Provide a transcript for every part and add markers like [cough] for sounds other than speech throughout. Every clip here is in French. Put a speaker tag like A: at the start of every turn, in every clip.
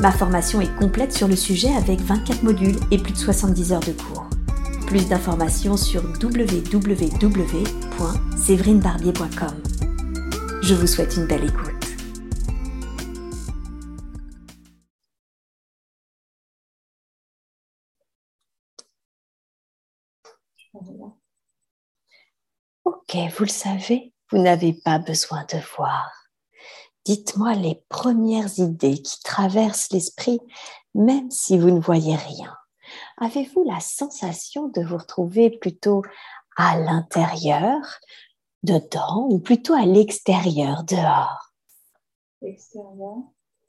A: Ma formation est complète sur le sujet avec 24 modules et plus de 70 heures de cours. Plus d'informations sur www.séverinebarbier.com. Je vous souhaite une belle écoute. Ok, vous le savez, vous n'avez pas besoin de voir. Dites-moi les premières idées qui traversent l'esprit, même si vous ne voyez rien. Avez-vous la sensation de vous retrouver plutôt à l'intérieur, dedans, ou plutôt à l'extérieur, dehors?
B: Extérieur.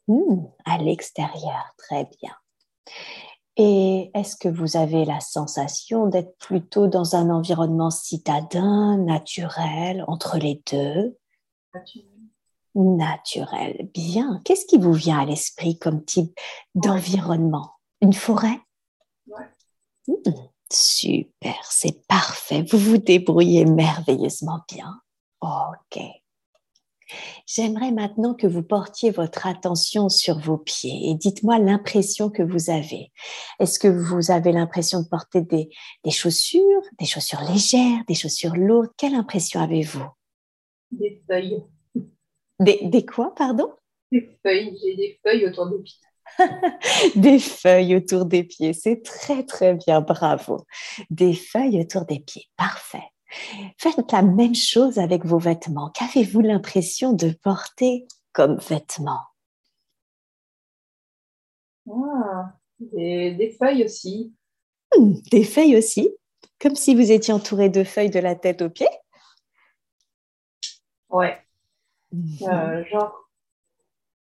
A: Hmm, à l'extérieur, très bien. Et est-ce que vous avez la sensation d'être plutôt dans un environnement citadin, naturel, entre les deux?
B: Naturel
A: naturel. Bien. Qu'est-ce qui vous vient à l'esprit comme type d'environnement? Une forêt?
B: Ouais.
A: Hmm, super, c'est parfait. Vous vous débrouillez merveilleusement bien. Ok. J'aimerais maintenant que vous portiez votre attention sur vos pieds et dites-moi l'impression que vous avez. Est-ce que vous avez l'impression de porter des, des chaussures, des chaussures légères, des chaussures lourdes? Quelle impression avez-vous?
B: Des feuilles.
A: Des, quoi, pardon?
B: Des feuilles, j'ai des feuilles autour des pieds. [laughs]
A: des feuilles autour des pieds, c'est très très bien, bravo. Des feuilles autour des pieds, parfait. Faites la même chose avec vos vêtements. Qu'avez-vous l'impression de porter comme vêtements?
B: Ah, des, des feuilles aussi.
A: Hmm, Des feuilles aussi, comme si vous étiez entouré de feuilles de la tête aux pieds.
B: Ouais.
A: Mhm.
B: Euh, genre,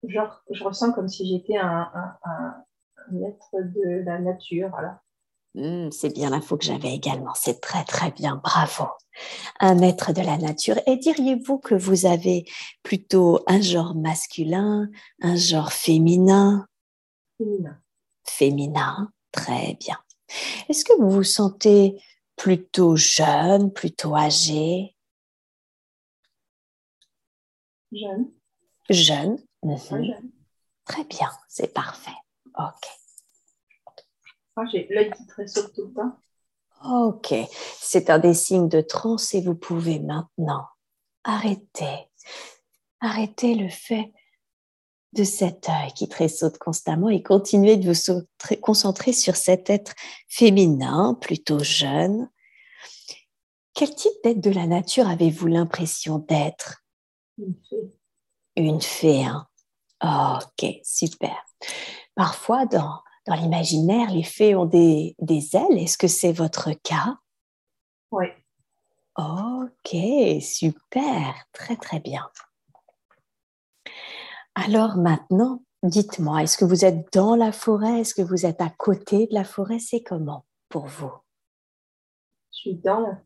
B: genre, je ressens comme si j'étais un, un, un, un être de la nature. Voilà.
A: Hmm, c'est bien l'info que j'avais également. C'est très très bien. Bravo. Un être de la nature. Et diriez-vous que vous avez plutôt un genre masculin, un genre féminin?
B: Féminin.
A: Féminin. Très bien. Est-ce que vous vous sentez plutôt jeune, plutôt âgé?
B: Jeune.
A: Jeune.
B: Ouais,
A: Mhm.
B: jeune.
A: Très bien. C'est parfait. Ok.
B: Ah, j'ai l'œil qui tressaute tout le temps.
A: Ok, c'est un des signes de transe et vous pouvez maintenant arrêter, arrêter le fait de cet œil qui tressaute constamment et continuer de vous concentrer sur cet être féminin, plutôt jeune. Quel type d'être de la nature avez-vous l'impression d'être?
B: Une fée.
A: Une fée, hein Ok, super. Parfois, dans, dans l'imaginaire, les fées ont des, des ailes. Est-ce que c'est votre cas?
B: Ouais.
A: Ok, super, très très bien. Alors maintenant, dites-moi, est-ce que vous êtes dans la forêt? Est-ce que vous êtes à côté de la forêt? C'est comment pour vous?
B: Je suis dans la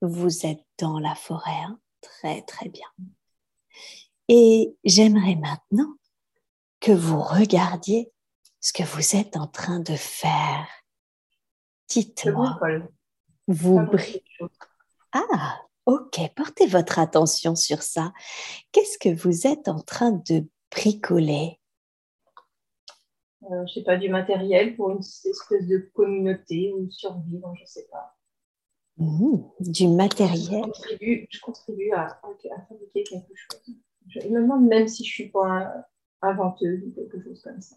A: Vous êtes dans la forêt, hein très très bien. Et j'aimerais maintenant que vous regardiez ce que vous êtes en train de faire. Dites-moi, vous
B: Pas
A: bri-
B: beaucoup de choses.
A: Ah, ok, portez votre attention sur ça. Qu'est-ce que vous êtes en train de bricoler?
B: Euh, je sais pas, du matériel pour une espèce de communauté ou survivre, je sais pas.
A: Hmm, Du
B: Je
A: matériel
B: contribue, je contribue à, fabriquer quelque chose. Je me demande même si je suis pas un- inventeuse ou quelque chose comme ça.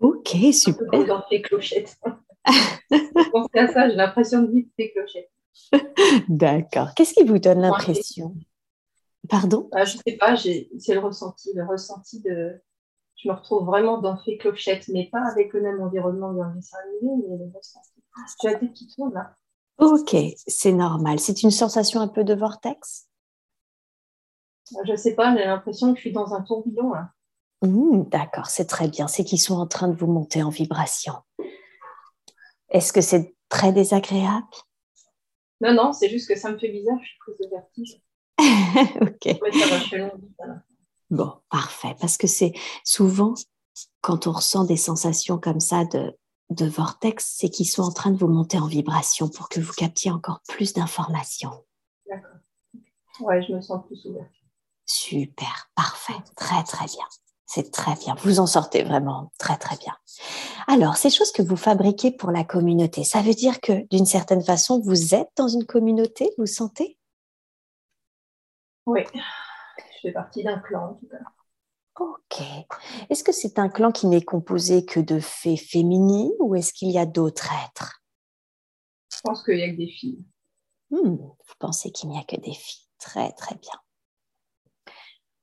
A: Ok,
B: Un peu
A: super.
B: comme dans Fée Clochette. Je pensais à ça, j'ai l'impression de vivre Fée Clochette. [laughs]
A: D'accord. Qu'est-ce qui vous donne l'impression? Pardon?
B: Ah, je sais pas, c'est le ressenti, le ressenti de. Je me retrouve vraiment dans Fée Clochette, mais pas avec le même environnement dans le dessin animé, mais le ressenti. J'ai la tête qui tourne là.
A: Ok, c'est normal. C'est une sensation un peu de vortex?
B: Je sais pas, j'ai l'impression que je suis dans un tourbillon.
A: Hmm, D'accord, c'est très bien. C'est qu'ils sont en train de vous monter en vibration. Est-ce que c'est très désagréable?
B: Non, non, c'est juste que ça me fait bizarre, je suis prise de vertige. [laughs]
A: ok. Bon, parfait. Parce que c'est souvent, quand on ressent des sensations comme ça de, de vortex, c'est qu'ils sont en train de vous monter en vibration pour que vous captiez encore plus d'informations.
B: D'accord. Ouais, je me sens plus ouverte.
A: Super, parfait, très très bien. C'est très bien. Vous en sortez vraiment très très bien. Alors, ces choses que vous fabriquez pour la communauté, ça veut dire que d'une certaine façon, vous êtes dans une communauté, vous sentez?
B: Oui, je fais partie d'un clan en tout cas.
A: Ok. Est-ce que c'est un clan qui n'est composé que de fées féminines ou est-ce qu'il y a d'autres êtres?
B: Je pense qu'il n'y a que des filles.
A: Hmm, vous pensez qu'il n'y a que des filles. Très, très bien.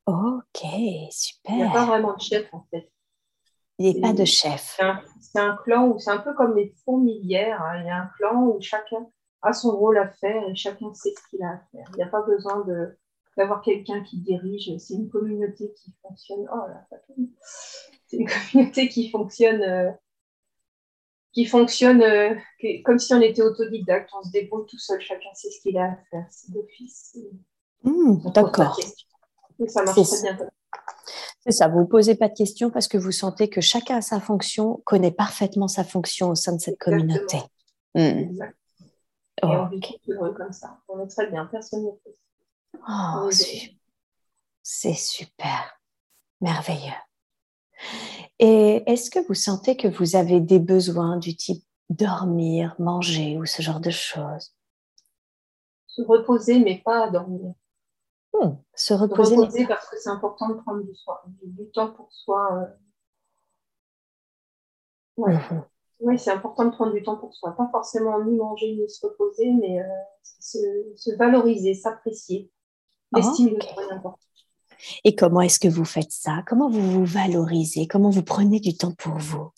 A: Ok, super. Il
B: n'y a pas vraiment de chef en fait.
A: Il n'y a pas de chef.
B: C'est un, clan où c'est un peu comme les fourmilières. Hein. Il y a un clan où chacun a son rôle à faire et chacun sait ce qu'il a à faire. Il n'y a pas besoin d'avoir quelqu'un qui dirige. C'est une communauté qui fonctionne. Oh là, c'est une [laughs] communauté qui fonctionne, euh, qui fonctionne euh, comme si on était autodidacte. On se débrouille tout seul. Chacun sait ce qu'il a à faire. C'est d'office.
A: Mmh, d'accord.
B: Ça marche très bien.
A: C'est ça, vous ne posez pas de questions parce que vous sentez que chacun a sa fonction, connaît parfaitement sa fonction au sein de cette communauté.
B: Hmm. Et on vit heureux comme ça. On est très bien, personne ne fait
A: Oh, c'est super, merveilleux. Et est-ce que vous sentez que vous avez des besoins du type dormir, manger ou ce genre de choses?
B: Se reposer, mais pas dormir.
A: Hmm, se reposer.
B: parce que c'est important de prendre du, temps pour soi. Euh. Mhm. Oui, c'est important de prendre du temps pour soi. Pas forcément ni manger ni se reposer, mais euh, se, valoriser, s'apprécier. De important.
A: Et comment est-ce que vous faites ça? Comment vous vous valorisez? Comment vous prenez du temps pour vous?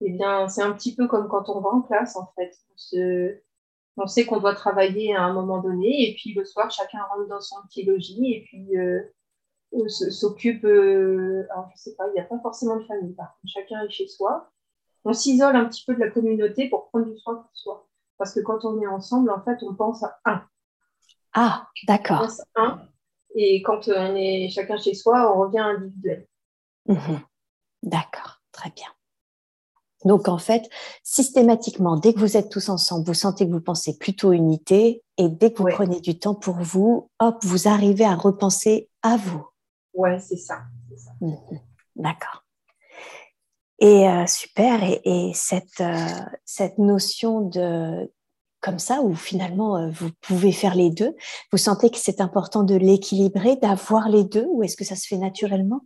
B: Eh bien, c'est un petit peu comme quand on va en classe, en fait. On se, on sait qu'on doit travailler à un moment donné, et puis le soir, chacun rentre dans son petit logis, et puis euh, s'occupe. Euh, alors, je sais pas, il n'y a pas forcément de famille, par contre, chacun est chez soi. On s'isole un petit peu de la communauté pour prendre du soin pour soi. Parce que quand on est ensemble, en fait, on pense à un.
A: Ah, d'accord.
B: Et quand on est chacun chez soi, on revient individuel.
A: Mhm. D'accord, très bien. Donc en fait, systématiquement, dès que vous êtes tous ensemble, vous sentez que vous pensez plutôt unité et dès que vous prenez du temps pour vous, hop, vous arrivez à repenser à vous.
B: Ouais, c'est ça.
A: Mhm. D'accord. Et euh, super, et, cette, euh, cette notion de comme ça, où finalement euh, vous pouvez faire les deux, vous sentez que c'est important de l'équilibrer, d'avoir les deux, ou est-ce que ça se fait naturellement?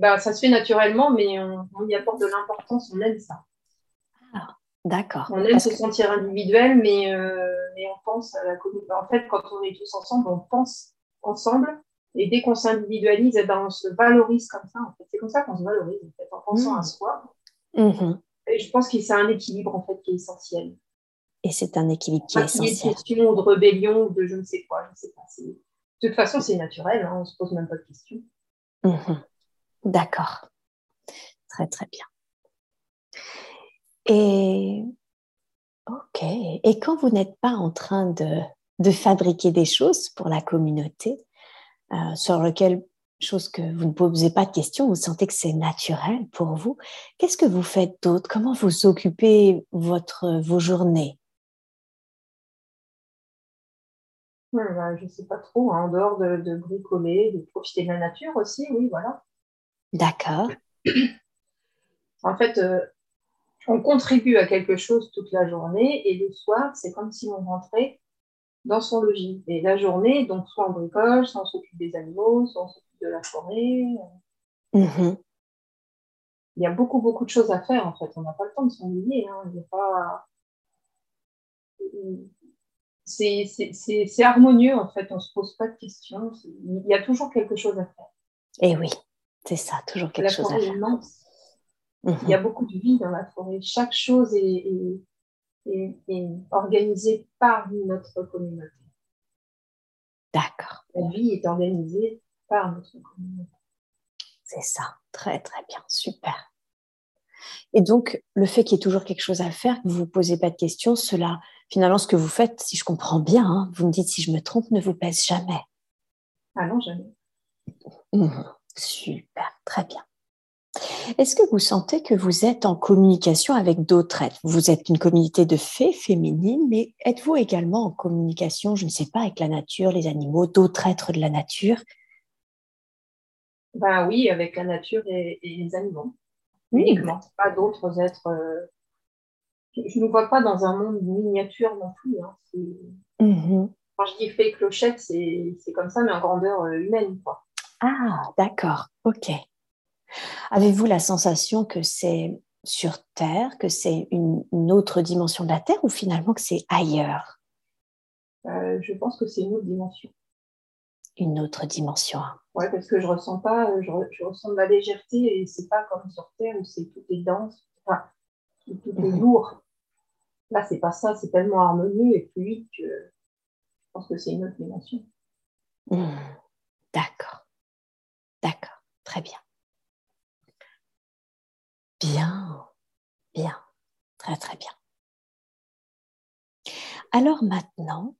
B: Bah, ça se fait naturellement, mais on, y apporte de l'importance, on aime ça.
A: Ah, d'accord.
B: On aime se sentir individuel, mais, euh, mais, on pense à la communauté. En fait, quand on est tous ensemble, on pense ensemble. Et dès qu'on s'individualise, eh ben, on se valorise comme ça. En fait. C'est comme ça qu'on se valorise, en, fait, en pensant à mmh. soi. Mmh et je pense que c'est un équilibre en fait, qui est essentiel.
A: Et c'est un équilibre qui est essentiel.
B: de question de rébellion ou de je ne sais quoi. Je ne sais pas. De toute façon, c'est naturel. Hein, on ne se pose même pas de questions.
A: Mmh D'accord. Très, très bien. Et ok. Et quand vous n'êtes pas en train de, de, fabriquer des choses pour la communauté, euh, sur lequel chose que vous ne posez pas de questions, vous sentez que c'est naturel pour vous. Qu'est-ce que vous faites d'autre? Comment vous occupez votre, vos journées?
B: Bah, Je ne sais pas trop, hein. en dehors de, de, bricoler, de profiter de la nature aussi, oui, voilà.
A: D'accord.
B: En fait, euh, on contribue à quelque chose toute la journée et le soir, c'est comme si on rentrait dans son logis. Et la journée, donc soit on bricole, soit on s'occupe des animaux, soit on s'occupe de la forêt. Mm-hmm. Il y a beaucoup, beaucoup de choses à faire en fait. On n'a pas le temps de s'ennuyer. Hein. pas... C'est harmonieux en fait. On ne se pose pas de questions. Il y a toujours quelque chose à faire.
A: Et eh oui. C'est ça, toujours quelque chose à faire.
B: Il y a beaucoup de vie dans la forêt. Chaque chose est, organisée par notre communauté.
A: D'accord.
B: La vie est organisée par notre communauté.
A: C'est ça, très très bien, super. Et donc, le fait qu'il y ait toujours quelque chose à faire, que vous ne vous posez pas de questions, cela, finalement, ce que vous faites, si je comprends bien, hein, vous me dites si je me trompe, ne vous pèse jamais.
B: Ah non, jamais.
A: Mmh. super, très bien. Est-ce que vous sentez que vous êtes en communication avec d'autres êtres? Vous êtes une communauté de fées féminines, mais êtes-vous également en communication, je ne sais pas, avec la nature, les animaux, d'autres êtres de la nature?
B: Ben oui, avec la nature et, les animaux. Uniquement, pas d'autres êtres. Euh, je ne vois pas dans un monde miniature non plus. Hein. Mmh Quand je dis fée clochette, c'est comme ça, mais en grandeur euh, humaine. Quoi.
A: Ah, d'accord, ok. Avez-vous la sensation que c'est sur Terre, que c'est une, autre dimension de la Terre ou finalement que c'est ailleurs?
B: Euh, Je pense que c'est une autre dimension.
A: Une autre dimension.
B: Oui, parce que je ressens pas, euh, je, ressens de la légèreté et c'est pas comme sur Terre où c'est tout est dense, enfin, tout, est mhm. lourd. Là, c'est pas ça, c'est tellement harmonieux et fluide que je pense que c'est une autre dimension.
A: Hmm. D'accord. D'accord. Très bien. Bien, bien, très très bien. Alors maintenant,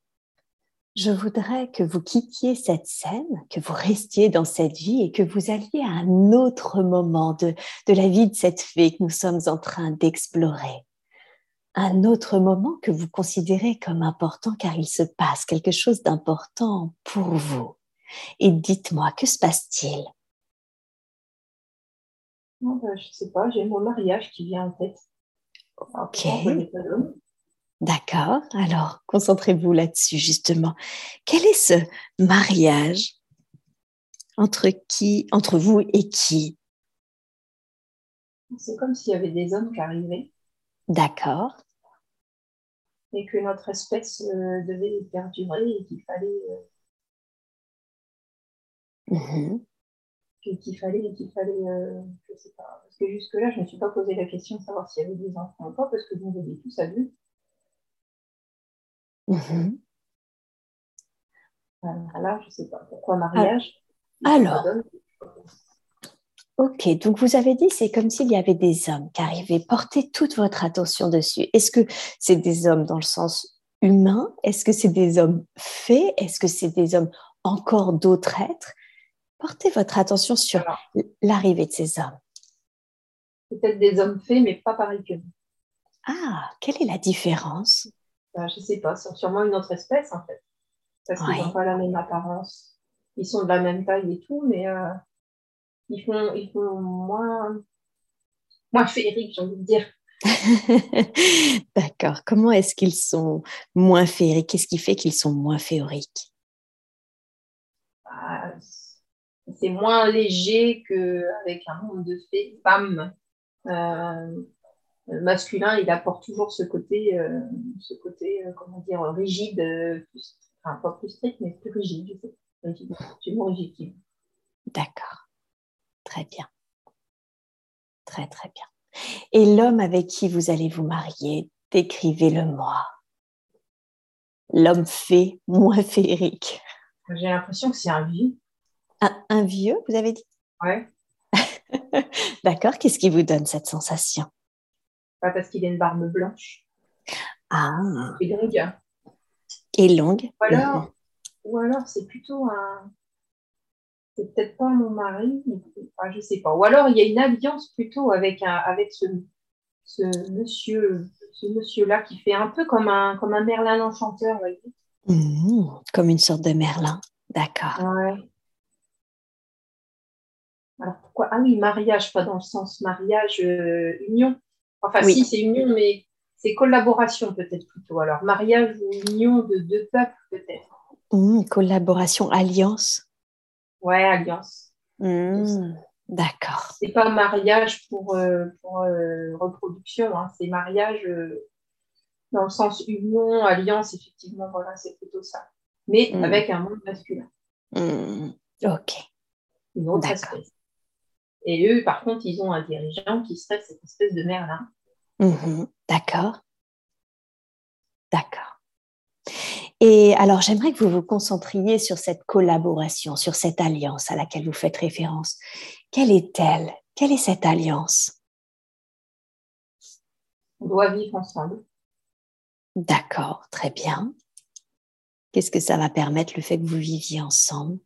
A: je voudrais que vous quittiez cette scène, que vous restiez dans cette vie et que vous alliez à un autre moment de, de la vie de cette fée que nous sommes en train d'explorer. Un autre moment que vous considérez comme important car il se passe quelque chose d'important pour vous. Et dites-moi, que se passe-t-il?
B: Non, bah, je sais pas, j'ai mon mariage qui vient en tête.
A: Ok. D'accord. Alors, concentrez-vous là-dessus, justement. Quel est ce mariage entre qui, entre vous et qui?
B: C'est comme s'il y avait des hommes qui arrivaient.
A: D'accord.
B: Et que notre espèce euh, devait perdurer et qu'il fallait. Euh, mhm qu'il fallait, qu'il fallait, euh, je sais pas, parce que jusque-là, je ne me suis pas posé la question de savoir s'il y avait des enfants ou pas, parce que vous avez tous adultes. Mmh. Là, je ne sais pas. Pourquoi mariage?
A: Alors, ok, donc vous avez dit c'est comme s'il y avait des hommes qui arrivaient, porter toute votre attention dessus. Est-ce que c'est des hommes dans le sens humain? Est-ce que c'est des hommes faits? Est-ce que c'est des hommes encore d'autres êtres? Portez votre attention sur l'arrivée de ces hommes.
B: Peut-être des hommes faits, mais pas pareils que nous.
A: Ah, quelle est la différence?
B: Ben, Je ne sais pas, c'est sûrement une autre espèce en fait. Parce qu'ils n'ont pas la même apparence. Ils sont de la même taille et tout, mais euh, ils, font, ils font moins, moins féeriques, j'ai envie de dire. [laughs]
A: D'accord. Comment est-ce qu'ils sont moins féeriques? Qu'est-ce qui fait qu'ils sont moins féeriques?
B: Bah, c'est moins léger qu'avec un monde de femmes. Euh, masculin, il apporte toujours ce côté, euh, ce côté euh, comment dire, rigide, enfin pas plus strict, mais plus rigide, je sais. Rigide, rigide.
A: D'accord. Très bien. Très, très bien. Et l'homme avec qui vous allez vous marier, décrivez-le-moi. L'homme fait moins [laughs] féerique.
B: J'ai l'impression que c'est un vieux.
A: Un, vieux, vous avez dit?
B: Ouais. [laughs]
A: D'accord. Qu'est-ce qui vous donne cette sensation?
B: Pas Parce qu'il a une barbe blanche.
A: Ah.
B: Et longue.
A: Et longue.
B: Ou alors, ou alors c'est plutôt un. C'est peut-être pas mon mari, mais je sais pas. Ou alors il y a une alliance plutôt avec, un, avec ce, ce monsieur, ce monsieur-là qui fait un peu comme un, comme un Merlin enchanteur.
A: Mmh, comme une sorte de Merlin. D'accord.
B: Ouais. Alors pourquoi? Ah oui, mariage, pas dans le sens mariage, euh, union. Enfin, si, c'est union, mais c'est collaboration peut-être plutôt. Alors, mariage ou union de deux peuples peut-être.
A: Mmh, collaboration, alliance.
B: Ouais, alliance.
A: Mmh, d'accord.
B: C'est pas mariage pour, euh, pour euh, reproduction, hein. c'est mariage dans le sens union, alliance, effectivement, voilà, c'est plutôt ça. Mais mmh. avec un monde masculin.
A: Ok.
B: Une autre espèce. Et eux, par contre, ils ont un dirigeant qui serait cette espèce de Merlin.
A: Mhm. D'accord. D'accord. Et alors, j'aimerais que vous vous concentriez sur cette collaboration, sur cette alliance à laquelle vous faites référence. Quelle est-elle? Quelle est cette alliance?
B: On doit vivre ensemble.
A: D'accord, très bien. Qu'est-ce que ça va permettre le fait que vous viviez ensemble?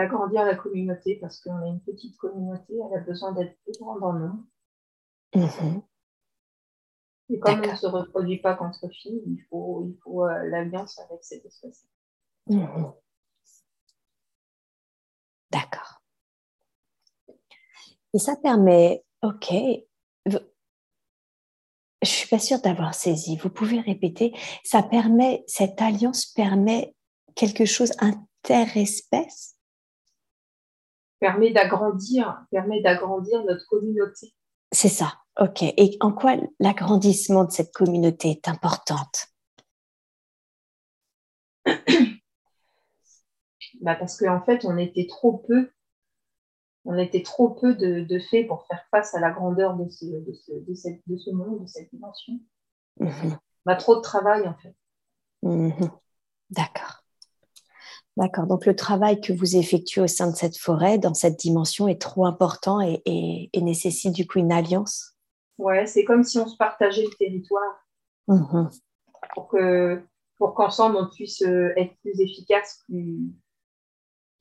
B: D'agrandir la communauté parce qu'on a une petite communauté, elle a besoin d'être plus grande en nombre.
A: Mhm.
B: Et comme on ne se reproduit pas contre filles, il faut, il faut euh, l'alliance avec cette espèce.
A: Mhm. D'accord. Et ça permet, ok, je ne suis pas sûre d'avoir saisi. Vous pouvez répéter, ça permet, cette alliance permet quelque chose interespèce
B: Permet d'agrandir, permet d'agrandir notre communauté.
A: C'est ça, ok. Et en quoi l'agrandissement de cette communauté est importante? [clears throat]
B: Bah Parce qu'en fait, on était trop peu, on était trop peu de, de faits pour faire face à la grandeur de ce, de ce, de cette, de ce monde, de cette dimension.
A: Mhm.
B: On a trop de travail, en fait.
A: Mhm. D'accord. D'accord. Donc le travail que vous effectuez au sein de cette forêt, dans cette dimension, est trop important et, et, nécessite du coup une alliance?
B: Ouais, c'est comme si on se partageait le territoire
A: Mhm.
B: pour que pour qu'ensemble on puisse euh, être plus efficace, plus,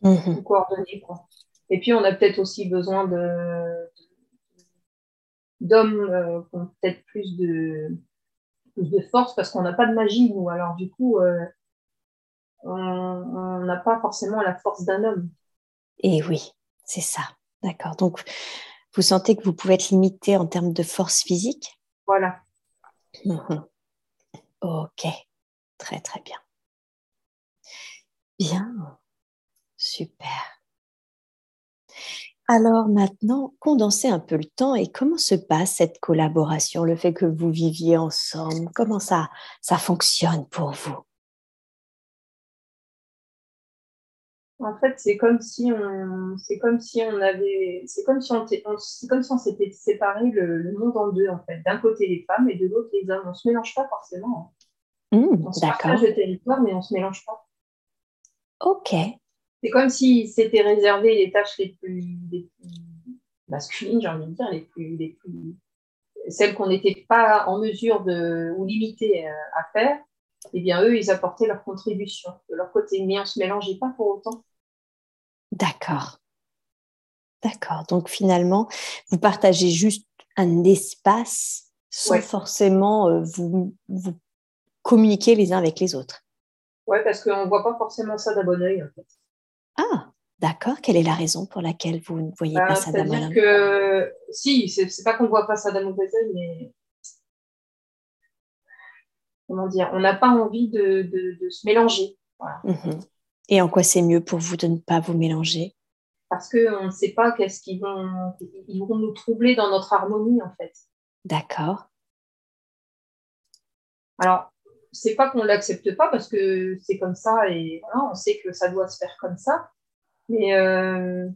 B: plus coordonné. Quoi. Et puis on a peut-être aussi besoin de d'hommes euh, qui ont peut-être plus de plus de force parce qu'on n'a pas de magie nous. Alors du coup, euh, on n'a pas forcément la force d'un homme.
A: Et oui, c'est ça. D'accord. Donc vous sentez que vous pouvez être limité en termes de force physique?
B: Voilà.
A: Mhm. Ok, très très bien. Bien, super. Alors maintenant, condensez un peu le temps et comment se passe cette collaboration, le fait que vous viviez ensemble, comment ça, ça fonctionne pour vous?
B: En fait, c'est comme si on, c'est comme si on avait, c'est comme si on, on- c'est comme si on s'était séparé le, le monde en deux en fait. D'un côté les femmes et de l'autre les hommes. On se mélange pas forcément.
A: Hmm,
B: On se partage le territoire, mais on se mélange pas.
A: ok,
B: C'est comme si c'était réservé les tâches les plus, les plus masculines, j'ai envie de dire, les plus, les plus, celles qu'on n'était pas en mesure de ou limitées euh, à faire. Eh bien, eux, ils apportaient leur contribution de leur côté, mais on se mélangeait pas pour autant.
A: D'accord, d'accord. Donc finalement, vous partagez juste un espace sans
B: Ouais.
A: forcément euh, vous, vous communiquer les uns avec les autres.
B: Ouais, parce qu'on voit pas forcément ça d'un bon oeil en fait.
A: Ah, d'accord. Quelle est la raison pour laquelle vous ne voyez
B: Bah,
A: pas ça d'un bon oeil?
B: que si, c'est pas qu'on voit pas ça d'un mauvais œil, mais comment dire, on n'a pas envie de, de, de se mélanger. Voilà.
A: Mhm. Et en quoi c'est mieux pour vous de ne pas vous mélanger?
B: Parce qu'on ne sait pas qu'est-ce qu'ils vont, ils vont nous troubler dans notre harmonie en fait.
A: D'accord.
B: Alors, c'est pas qu'on l'accepte pas parce que c'est comme ça et voilà, on sait que ça doit se faire comme ça, mais, euh,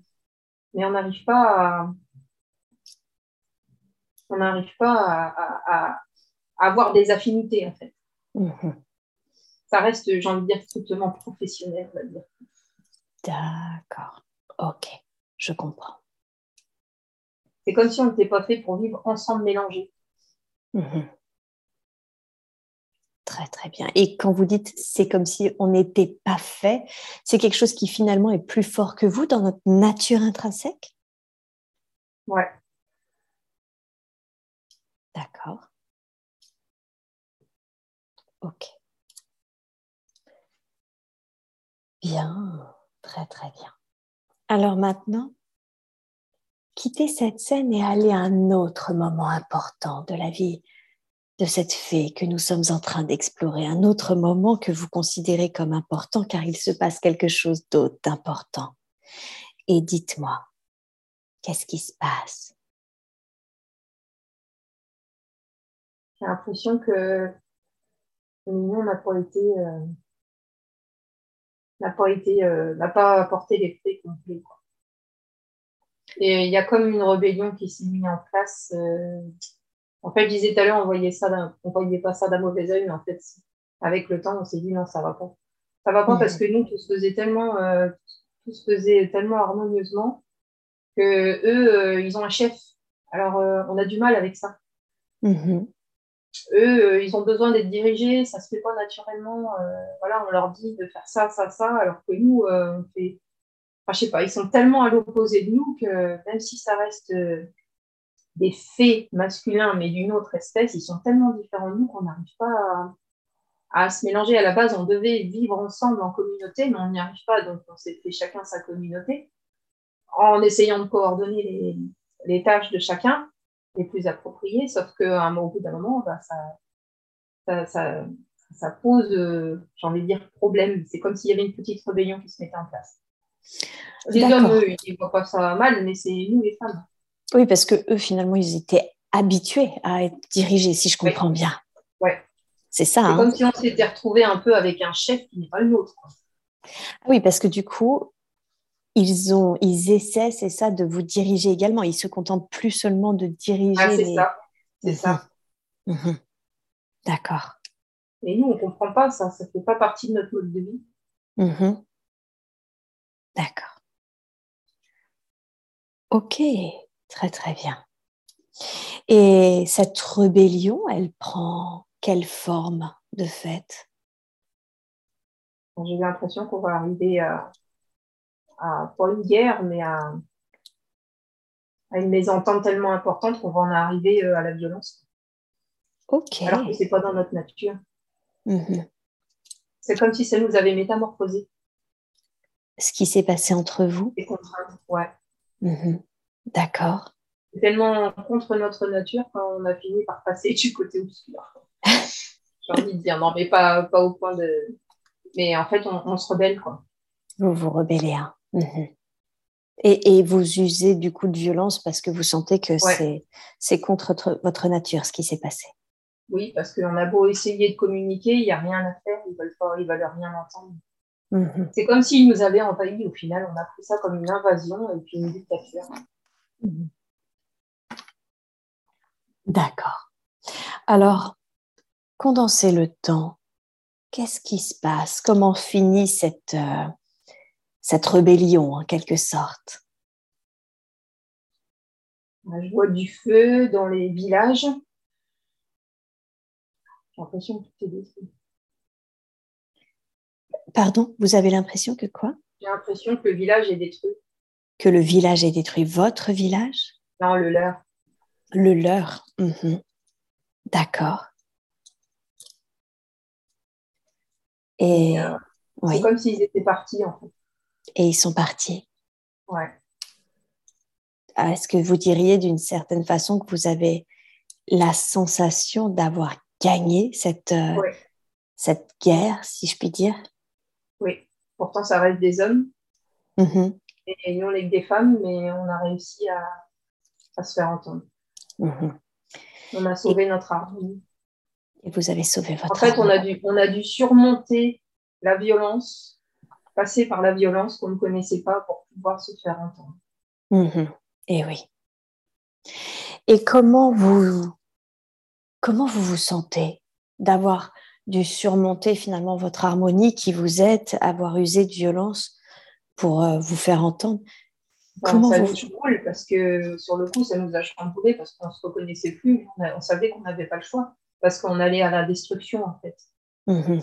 B: mais on n'arrive pas à, on n'arrive pas à, à- à- à avoir des affinités en fait.
A: Mhm.
B: Ça reste, j'ai envie de dire, strictement professionnel, on va dire.
A: D'accord. Ok, je comprends.
B: C'est comme si on n'était pas fait pour vivre ensemble mélangés.
A: Mhm. Très très bien. Et quand vous dites c'est comme si on n'était pas fait, c'est quelque chose qui finalement est plus fort que vous dans notre nature intrinsèque?
B: Ouais.
A: D'accord. Ok. Bien, très très bien. Alors maintenant, quittez cette scène et allez à un autre moment important de la vie de cette fée que nous sommes en train d'explorer, un autre moment que vous considérez comme important car il se passe quelque chose d'autre d'important. Et dites-moi, qu'est-ce qui se passe?
B: J'ai l'impression que l'union n'a pas été, euh, n'a pas été, euh, n'a pas apporté les fruits qu'on voulait. quoi. Et il y a comme une rébellion qui s'est mise en place. euh, En fait, je disais tout à l'heure, on voyait ça, d'un- on voyait pas ça d'un mauvais œil, mais en fait, avec le temps, on s'est dit non, ça va pas. Ça va pas parce que nous, tout se faisait tellement, euh, tout se faisait tellement harmonieusement que eux, ils ont un chef Alors, on a du mal avec ça.
A: Mhm.
B: Eux, euh, ils ont besoin d'être dirigés, ça se fait pas naturellement. euh, voilà, on leur dit de faire ça, ça, ça, alors que nous, euh, on fait. Enfin, je sais pas, ils sont tellement à l'opposé de nous que même si ça reste des faits masculins, mais d'une autre espèce, ils sont tellement différents de nous qu'on n'arrive pas à, se mélanger. À la base, on devait vivre ensemble en communauté, mais on n'y arrive pas, donc on s'est fait chacun sa communauté en essayant de coordonner les tâches de chacun les plus appropriées, sauf qu'au bout d'un moment, bah, ça, ça, ça, ça pose, euh, j'ai envie de dire, problème. C'est comme s'il y avait une petite rébellion qui se mettait en place. Les hommes, eux, ils ne voient pas ça mal, mais c'est nous, les femmes.
A: Oui, parce que eux, finalement, ils étaient habitués à être dirigés, si je comprends bien.
B: Ouais.
A: C'est ça.
B: C'est
A: hein.
B: comme si on s'était retrouvé un peu avec un chef qui n'est pas le nôtre.
A: Ah Oui, parce que du coup, ils ont, ils essaient, c'est ça, de vous diriger également. Ils se contentent plus seulement de diriger.
B: Ah, c'est
A: les-
B: ça. C'est
A: Mhm.
B: ça.
A: Mhm. D'accord.
B: Et nous, on ne comprend pas ça. Ça ne fait pas partie de notre mode de vie.
A: Mhm. D'accord. Ok, très très bien. Et cette rébellion, elle prend quelle forme de fait?
B: J'ai l'impression qu'on va arriver à, à, pas une guerre, mais à, à une mésentente tellement importante qu'on va en arriver euh, à la violence.
A: Ok.
B: Alors que ce n'est pas dans notre nature.
A: Mhm.
B: C'est comme si ça nous avait métamorphosé,
A: Ce qui s'est passé entre vous
B: les contraintes. Ouais.
A: Mhm. D'accord.
B: C'est tellement contre notre nature qu'on a fini par passer du côté obscur. [laughs] J'ai envie de dire, non, mais pas, pas au point de. Mais en fait, on, on se rebelle, quoi.
A: Vous vous rebellez. hein. Mhm. Et, et vous usez du coup de violence parce que vous sentez que
B: Ouais.
A: c'est, contre votre, nature ce qui s'est passé.
B: Oui, parce qu'on a beau essayer de communiquer, il n'y a rien à faire, ils veulent pas, ils veulent rien entendre.
A: Mhm.
B: C'est comme s'ils nous avaient envahis, au final, on a pris ça comme une invasion et puis une dictature.
A: Mhm. D'accord. Alors, condensez le temps. Qu'est-ce qui se passe? Comment finit cette, euh, cette rébellion en quelque sorte
B: Je vois du feu dans les villages. J'ai l'impression que tout est détruit.
A: Pardon, vous avez l'impression que quoi?
B: J'ai l'impression que le village est détruit.
A: Que le village est détruit. Votre village?
B: Non, le leur.
A: Le leur. Mhm. D'accord. Et,
B: Euh,
A: oui,
B: C'est comme s'ils étaient partis, en fait.
A: Et ils sont partis.
B: Ouais.
A: Ah, Est-ce que vous diriez d'une certaine façon que vous avez la sensation d'avoir gagné cette, euh,
B: Ouais.
A: cette guerre, si je puis dire?
B: Oui. Pourtant, ça reste des hommes.
A: Mhm,
B: Et nous, on est que des femmes, mais on a réussi à, à se faire entendre.
A: mhm.
B: On a sauvé notre harmonie.
A: Et vous avez sauvé votre
B: En fait, on a, dû, on a dû surmonter la violence, passer par la violence qu'on ne connaissait pas pour pouvoir se faire entendre.
A: Mhm. Et oui. Et comment vous, comment vous vous sentez d'avoir dû surmonter finalement votre harmonie qui vous êtes, avoir usé de violence pour euh, vous faire entendre?
B: Enfin,
A: Comment
B: ça
A: vous-
B: nous parce que sur le coup, ça nous a chamboulé parce qu'on ne se reconnaissait plus. On, a- on savait qu'on n'avait pas le choix parce qu'on allait à la destruction en fait.
A: Mhm.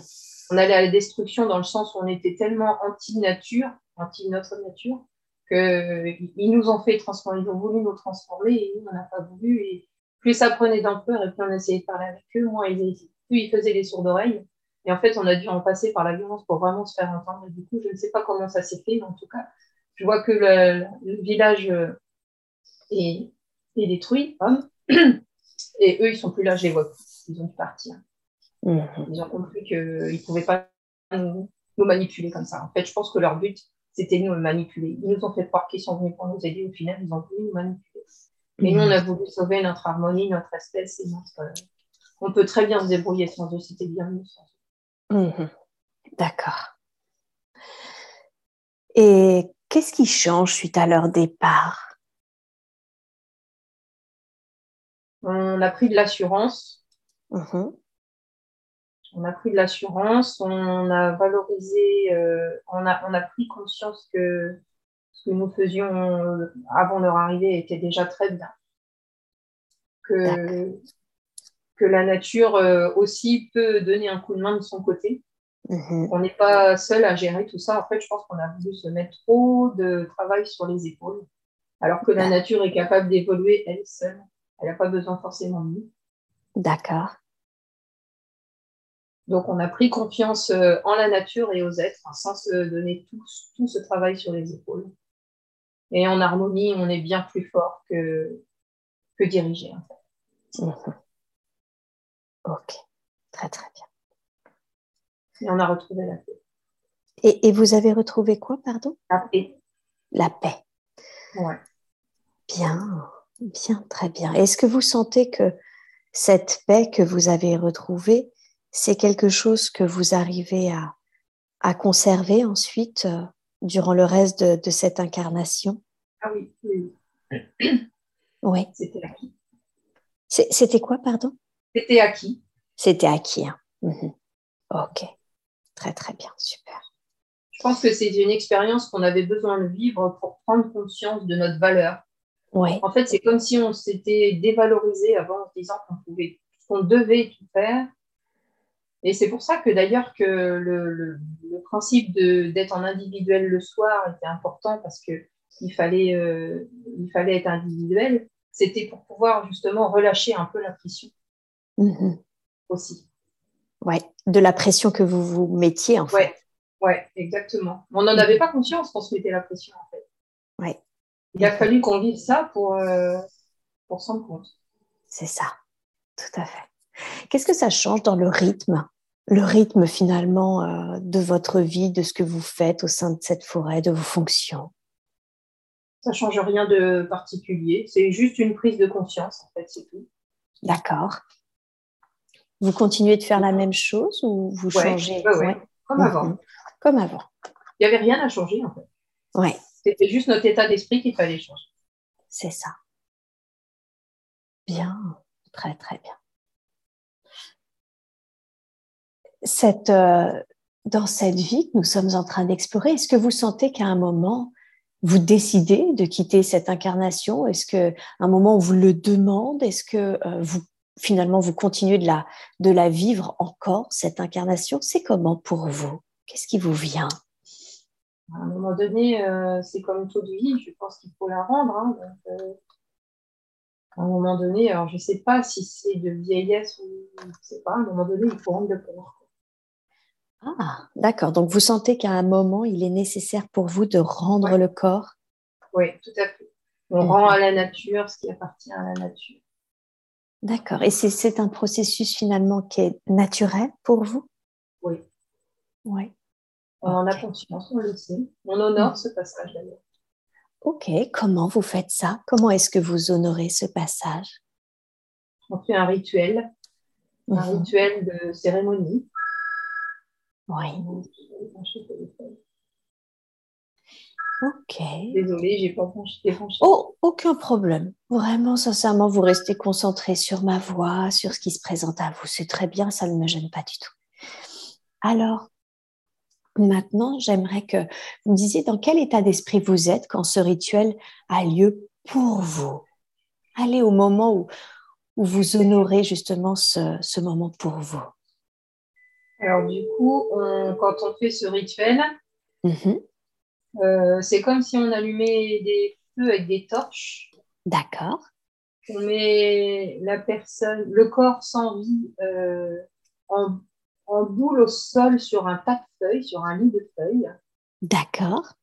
B: On allait à la destruction dans le sens où on était tellement anti-nature, anti notre nature, qu'ils nous ont fait transformer, ils ont voulu nous transformer et nous, on n'a pas voulu. Et plus ça prenait d'ampleur et plus on essayait de parler avec eux, moins ils, plus ils faisaient les sourds d'oreilles. Et en fait, on a dû en passer par la violence pour vraiment se faire entendre. Du coup, je ne sais pas comment ça s'est fait, mais en tout cas, je vois que le, village euh, est, détruit, homme. [clears throat] et eux, ils sont plus là, je les vois plus. Ils ont dû partir.
A: Mhm.
B: Ils ont compris qu'ils ne pouvaient pas nous, nous manipuler comme ça. En fait, je pense que leur but, c'était nous manipuler. Ils nous ont fait croire qu'ils sont venus pour nous aider. Au final, ils ont voulu nous manipuler. Mais nous, on a voulu sauver notre harmonie, notre espèce et notre. euh, On peut très bien se débrouiller sans eux. C'était bien mieux sans eux.
A: Mhm. D'accord. Et qu'est-ce qui change suite à leur départ?
B: On a pris de l'assurance.
A: Mhm.
B: On a pris de l'assurance. On a valorisé. euh, on, a, on a pris conscience que ce que nous faisions avant leur arrivée était déjà très bien. que, que la nature euh, aussi peut donner un coup de main de son côté.
A: Mhm.
B: On n'est pas seul à gérer tout ça. En fait, je pense qu'on a voulu se mettre trop de travail sur les épaules, alors que la nature est capable d'évoluer elle seule. Elle n'a pas besoin forcément de nous.
A: D'accord.
B: Donc, on a pris confiance euh, en la nature et aux êtres sans se donner tout, tout ce travail sur les épaules. Et en harmonie, on est bien plus fort que, que dirigé. En fait.
A: Mhm. Ok, très très bien.
B: Et on a retrouvé la paix.
A: Et, et vous avez retrouvé quoi, pardon?
B: La paix.
A: La paix.
B: Ouais.
A: Bien, bien, très bien. Est-ce que vous sentez que cette paix que vous avez retrouvée, c'est quelque chose que vous arrivez à, à conserver ensuite euh, durant le reste de, de cette incarnation?
B: Ah oui, oui.
A: Oui. [coughs]
B: C'était acquis.
A: C'était quoi, pardon?
B: C'était acquis.
A: C'était acquis. hein. Mhm. Ok, très très bien, super.
B: Je pense que c'est une expérience qu'on avait besoin de vivre pour prendre conscience de notre valeur.
A: Oui,
B: En fait, c'est comme si on s'était dévalorisé avant en se disant qu'on pouvait, qu'on devait tout faire. Et c'est pour ça que d'ailleurs que le, le- le principe d'être en individuel le soir était important parce que il fallait, euh, il fallait être individuel. C'était pour pouvoir justement relâcher un peu la pression
A: Mhm.
B: aussi.
A: ouais. De la pression que vous vous mettiez en fait.
B: Ouais, ouais, exactement. On n'en avait pas conscience qu'on se mettait la pression en fait.
A: Ouais.
B: Il a fallu qu'on vive ça pour, euh, pour s'en rendre compte.
A: C'est ça, tout à fait. Qu'est-ce que ça change dans le rythme Le rythme finalement euh, de votre vie, de ce que vous faites au sein de cette forêt, de vos fonctions?
B: Ça change rien de particulier. C'est juste une prise de conscience, en fait, c'est tout.
A: D'accord. Vous continuez de faire la même chose ou vous
B: Ouais,
A: changez.
B: Ouais. Comme avant.
A: Mhm. Comme avant.
B: Il n'y avait rien à changer, en fait.
A: Ouais,
B: C'était juste notre état d'esprit qu'il fallait changer.
A: c'est ça. Bien, très très bien. Euh, dans cette vie que nous sommes en train d'explorer, est-ce que vous sentez qu'à un moment, vous décidez de quitter cette incarnation? Est-ce qu'à un moment, on vous le demande? Est-ce que euh, vous, finalement, vous continuez de la, vivre encore, cette incarnation? C'est comment pour vous? Qu'est-ce qui vous vient?
B: À un moment donné, euh, c'est comme toute vie, je pense qu'il faut la rendre. hein. À un moment donné, alors je ne sais pas si c'est de vieillesse ou je ne sais pas, à un moment donné, il faut rendre le corps.
A: Ah, d'accord. Donc, vous sentez qu'à un moment, il est nécessaire pour vous de rendre
B: Ouais.
A: le corps?
B: Oui, tout à fait. On
A: Mhm.
B: rend à la nature ce qui appartient à la nature.
A: D'accord. Et c'est- un processus finalement qui est naturel pour vous?
B: Oui.
A: Oui.
B: On en a conscience, on le sait. On honore ce passage d'ailleurs.
A: Ok. Comment vous faites ça? Comment est-ce que vous honorez ce passage?
B: On fait un rituel, un
A: Mhm.
B: rituel de cérémonie.
A: Oui. Ok.
B: Désolée, j'ai pas penché.
A: Oh, aucun problème. Vraiment, sincèrement, vous restez concentré sur ma voix, sur ce qui se présente à vous. C'est très bien, ça ne me gêne pas du tout. Alors, maintenant, j'aimerais que vous me disiez dans quel état d'esprit vous êtes quand ce rituel a lieu pour vous. Allez au moment où, où vous honorez justement ce, ce moment pour vous.
B: Alors du coup, on- quand on fait ce rituel,
A: Mhm.
B: euh, c'est comme si on allumait des feux avec des torches.
A: D'accord.
B: On met la personne, le corps sans vie euh, en, en boule au sol sur un tas de feuilles, sur un lit de feuilles.
A: D'accord.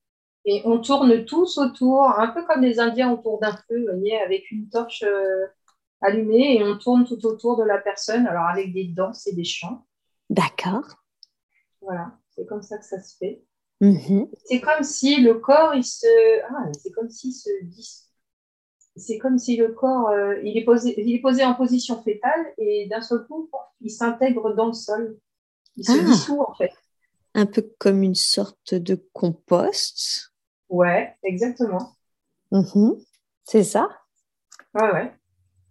B: Et on tourne tous autour, un peu comme les Indiens autour d'un feu, vous voyez, avec une torche euh, allumée, et on tourne tout autour de la personne, alors avec des danses et des chants.
A: D'accord.
B: Voilà, c'est comme ça que ça se fait.
A: Mhm.
B: C'est comme si le corps, il se, ah, c'est comme s'il se dis- c'est comme si le corps, euh, il est posé, il est posé en position fétale et d'un seul coup, il s'intègre dans le sol. Il se
A: Ah.
B: dissout en fait.
A: Un peu comme une sorte de compost.
B: Ouais, exactement.
A: Mhm. C'est ça?
B: Ouais, ouais.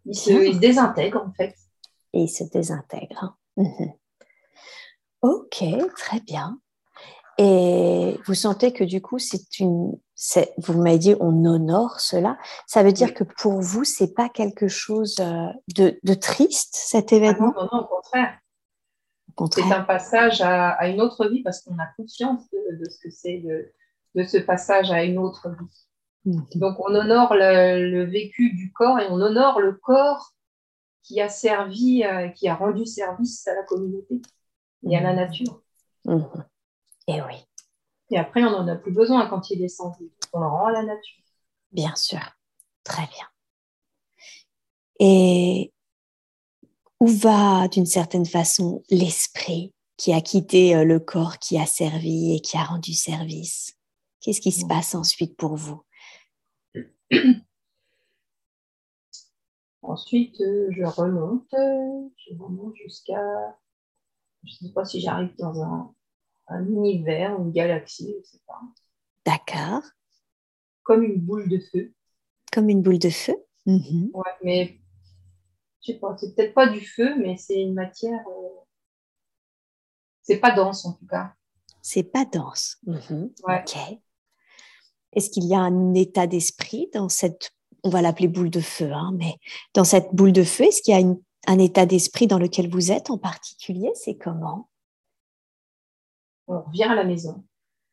B: Il se,
A: Bien.
B: il se désintègre en fait.
A: et il se désintègre. hein. Ok, très bien. Et vous sentez que du coup, c'est une, vous m'avez dit, on honore cela. Ça veut dire que pour vous, c'est pas quelque chose euh, de, triste, cet événement
B: ah non, non, au contraire. C'est un passage à, une autre vie parce qu'on a conscience de, ce que c'est de, ce passage à une autre vie. Mhm. Donc, on honore le, vécu du corps et on honore le corps qui a servi, euh, qui a rendu service à la communauté et à la nature.
A: Mhm. Et oui.
B: Et après, on n'en a plus besoin quand il est sans vie. On le rend à la nature.
A: Bien sûr. Très bien. Et où va, d'une certaine façon, l'esprit qui a quitté euh, le corps qui a servi et qui a rendu service? Qu'est-ce qui se passe ensuite pour vous?
B: Ensuite, euh, je remonte, je remonte jusqu'à, je ne sais pas si j'arrive dans un, un univers, une galaxie, je ne sais pas.
A: D'accord.
B: Comme une boule de feu.
A: Comme une boule de feu.
B: Ouais, mais je sais pas, c'est peut-être pas du feu, mais c'est une matière. Euh, c'est pas dense en tout cas.
A: C'est pas dense. Mhm. Ok. Est-ce qu'il y a un état d'esprit dans cette, on va l'appeler boule de feu, hein, mais dans cette boule de feu, est-ce qu'il y a un état d'esprit dans lequel vous êtes en particulier C'est comment?
B: On revient à la maison.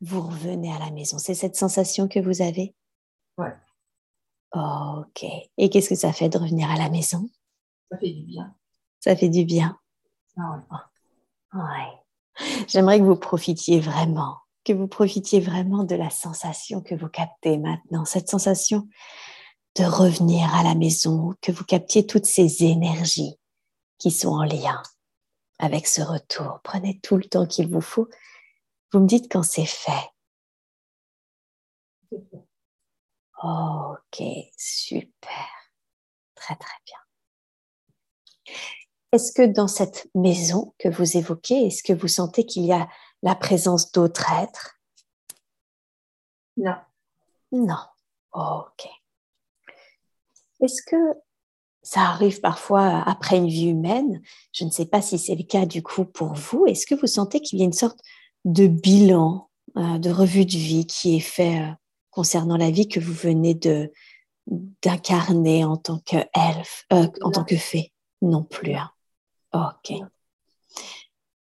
A: Vous revenez à la maison. C'est cette sensation que vous avez?
B: Ouais.
A: ok. Et qu'est-ce que ça fait de revenir à la maison?
B: Ça fait du bien.
A: Ça fait du bien.
B: Ah
A: ouais. J'aimerais que vous profitiez vraiment, que vous profitiez vraiment de la sensation que vous captez maintenant, cette sensation de revenir à la maison, que vous captiez toutes ces énergies qui sont en lien avec ce retour. Prenez tout le temps qu'il vous faut vous me dites quand c'est fait. Ok, super. Très, très bien. Est-ce que dans cette maison que vous évoquez, est-ce que vous sentez qu'il y a la présence d'autres êtres?
B: Non.
A: Non. Ok. Est-ce que ça arrive parfois après une vie humaine Je ne sais pas si c'est le cas du coup pour vous. Est-ce que vous sentez qu'il y a une sorte de bilan, euh, de revue de vie qui est fait euh, concernant la vie que vous venez de d'incarner en tant que elfe, euh, en tant que fée? Non plus. Hein. Ok.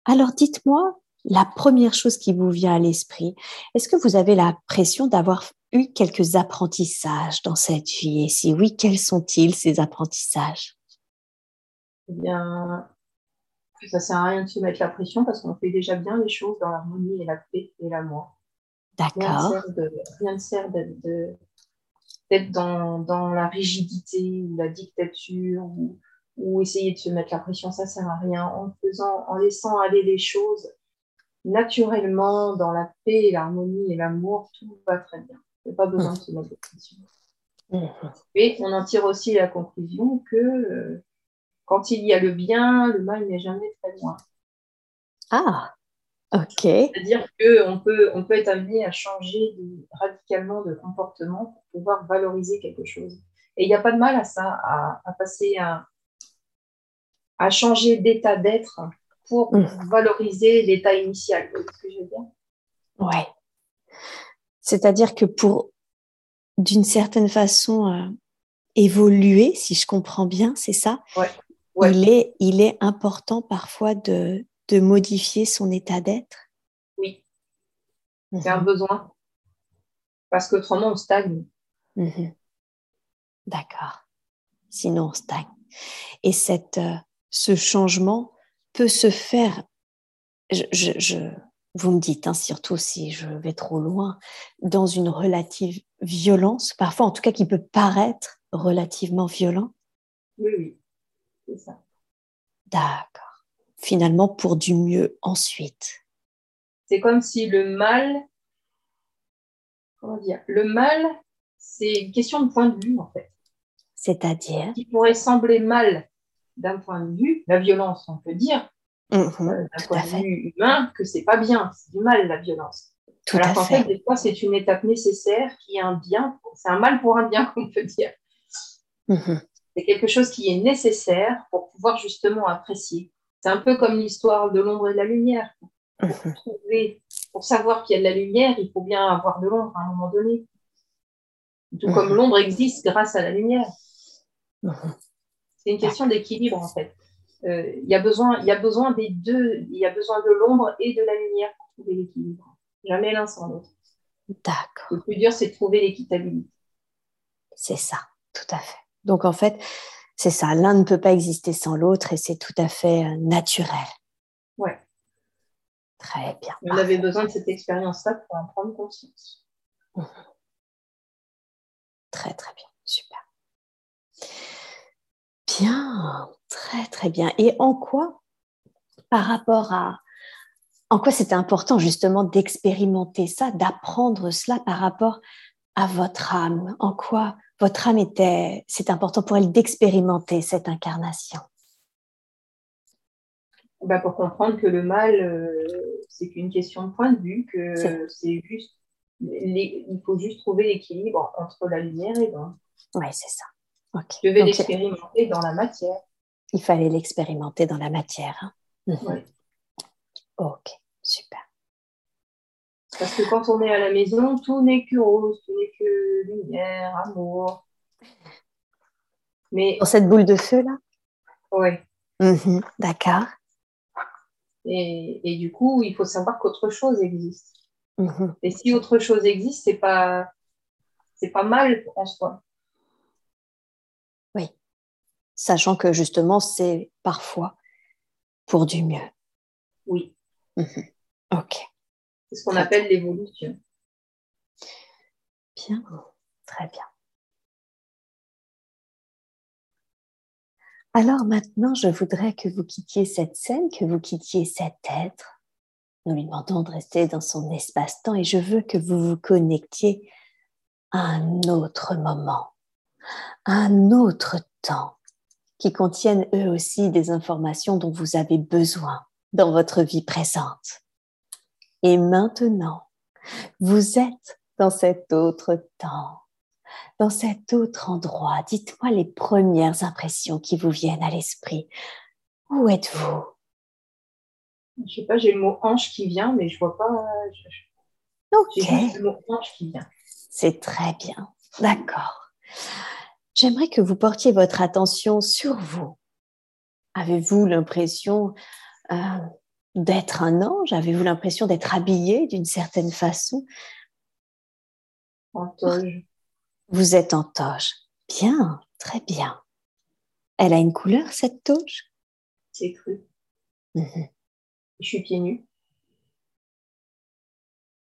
A: Alors dites-moi la première chose qui vous vient à l'esprit. Est-ce que vous avez l'impression d'avoir eu quelques apprentissages dans cette vie? Et si oui, quels sont-ils ces apprentissages?
B: Eh bien, ça sert à rien de se mettre la pression parce qu'on fait déjà bien les choses dans l'harmonie et la paix et l'amour.
A: D'accord.
B: Rien ne sert d'être dans, dans, la rigidité ou la dictature ou, ou, essayer de se mettre la pression, ça sert à rien. En faisant, en laissant aller les choses naturellement dans la paix, l'harmonie et l'amour, tout va très bien. Il n'y a pas besoin de se mettre la pression. Et on en tire aussi la conclusion que euh, quand il y a le bien, le mal n'est jamais très loin.
A: Ah, ok.
B: C'est-à-dire qu'on peut, on peut être amené à changer radicalement de comportement pour pouvoir valoriser quelque chose. Et il n'y a pas de mal à ça, à, passer à, à changer d'état d'être pour mm. valoriser l'état initial. Vous ce que je veux dire?
A: Ouais. C'est-à-dire que pour, d'une certaine façon, euh, évoluer, si je comprends bien, c'est ça?
B: Ouais
A: il, est, il est important parfois de, de modifier son état d'être?
B: Oui, c'est un mhm. besoin. Parce qu'autrement, on stagne.
A: Mhm. D'accord. Sinon, on stagne. Et cette, euh, ce changement peut se faire, je, je, vous me dites, hein, surtout si je vais trop loin, dans une relative violence, parfois en tout cas qui peut paraître relativement violent?
B: Oui, oui. C'est ça.
A: D'accord. Finalement, pour du mieux ensuite.
B: C'est comme si le mal, comment dire, le mal, c'est une question de point de vue en fait.
A: C'est-à-dire?
B: Qui pourrait sembler mal d'un point de vue, la violence, on peut dire,
A: mmh, mmh, euh,
B: d'un point de vue humain, que c'est pas bien, c'est du mal la violence.
A: Tout Alors qu'en fait.
B: des fois, c'est une étape nécessaire qui est un bien, c'est un mal pour un bien, [laughs] qu'on peut dire.
A: Mmh,
B: c'est quelque chose qui est nécessaire pour pouvoir justement apprécier. C'est un peu comme l'histoire de l'ombre et de la lumière. Pour, mhm. trouver, pour savoir qu'il y a de la lumière, il faut bien avoir de l'ombre à un moment donné. Tout comme l'ombre existe grâce à la lumière. C'est une question d'équilibre en fait. Euh, il y, a besoin, y a besoin des deux, il y a besoin de l'ombre et de la lumière pour trouver l'équilibre. Jamais l'un sans l'autre.
A: D'accord.
B: Le plus dur, c'est de trouver l'équitabilité.
A: C'est ça, tout à fait. Donc en fait, c'est ça, l'un ne peut pas exister sans l'autre et c'est tout à fait euh, naturel.
B: Ouais.
A: Très bien.
B: On avait besoin de cette expérience-là pour en prendre conscience.
A: Très très bien, super. Bien, très très bien. Et en quoi, par rapport à, en quoi c'était important justement d'expérimenter ça, d'apprendre cela par rapport à votre âme? En quoi votre âme était, c'est important pour elle d'expérimenter cette incarnation?
B: Bah pour comprendre que le mal, euh, c'est qu'une question de point de vue, que c'est juste, il faut juste trouver l'équilibre entre la lumière et l'ombre.
A: Oui, c'est ça.
B: Je vais l'expérimenter dans la matière.
A: Il fallait l'expérimenter dans la matière. Hein.
B: Mhm.
A: Ok, super.
B: Parce que quand on est à la maison, tout n'est que rose, tout n'est que lumière, amour.
A: Mais... Dans cette boule de feu, là?
B: Oui.
A: Mhm, d'accord.
B: Et, et, du coup, il faut savoir qu'autre chose existe.
A: Mhm.
B: Et si autre chose existe, c'est pas, c'est pas mal en soi.
A: Sachant que justement, c'est parfois pour du mieux.
B: Oui.
A: Mhm. Ok.
B: C'est ce qu'on appelle l'évolution.
A: Bien, très bien. Alors maintenant, je voudrais que vous quittiez cette scène, que vous quittiez cet être. Nous lui demandons de rester dans son espace-temps et je veux que vous vous connectiez à un autre moment, à un autre temps, qui contiennent eux aussi des informations dont vous avez besoin dans votre vie présente. Et maintenant, vous êtes dans cet autre temps, dans cet autre endroit. Dites-moi les premières impressions qui vous viennent à l'esprit. Où êtes-vous?
B: Je sais pas, j'ai le mot ange qui vient, mais je vois pas.
A: Ok.
B: J'ai le mot ange qui vient.
A: C'est très bien. D'accord. J'aimerais que vous portiez votre attention sur vous. Avez-vous l'impression euh, d'être un ange? Avez-vous l'impression d'être habillé d'une certaine façon?
B: En toge.
A: Vous êtes en toge. Bien, très bien. Elle a une couleur, cette toge?
B: C'est cru.
A: Mhm.
B: Je suis pieds nus.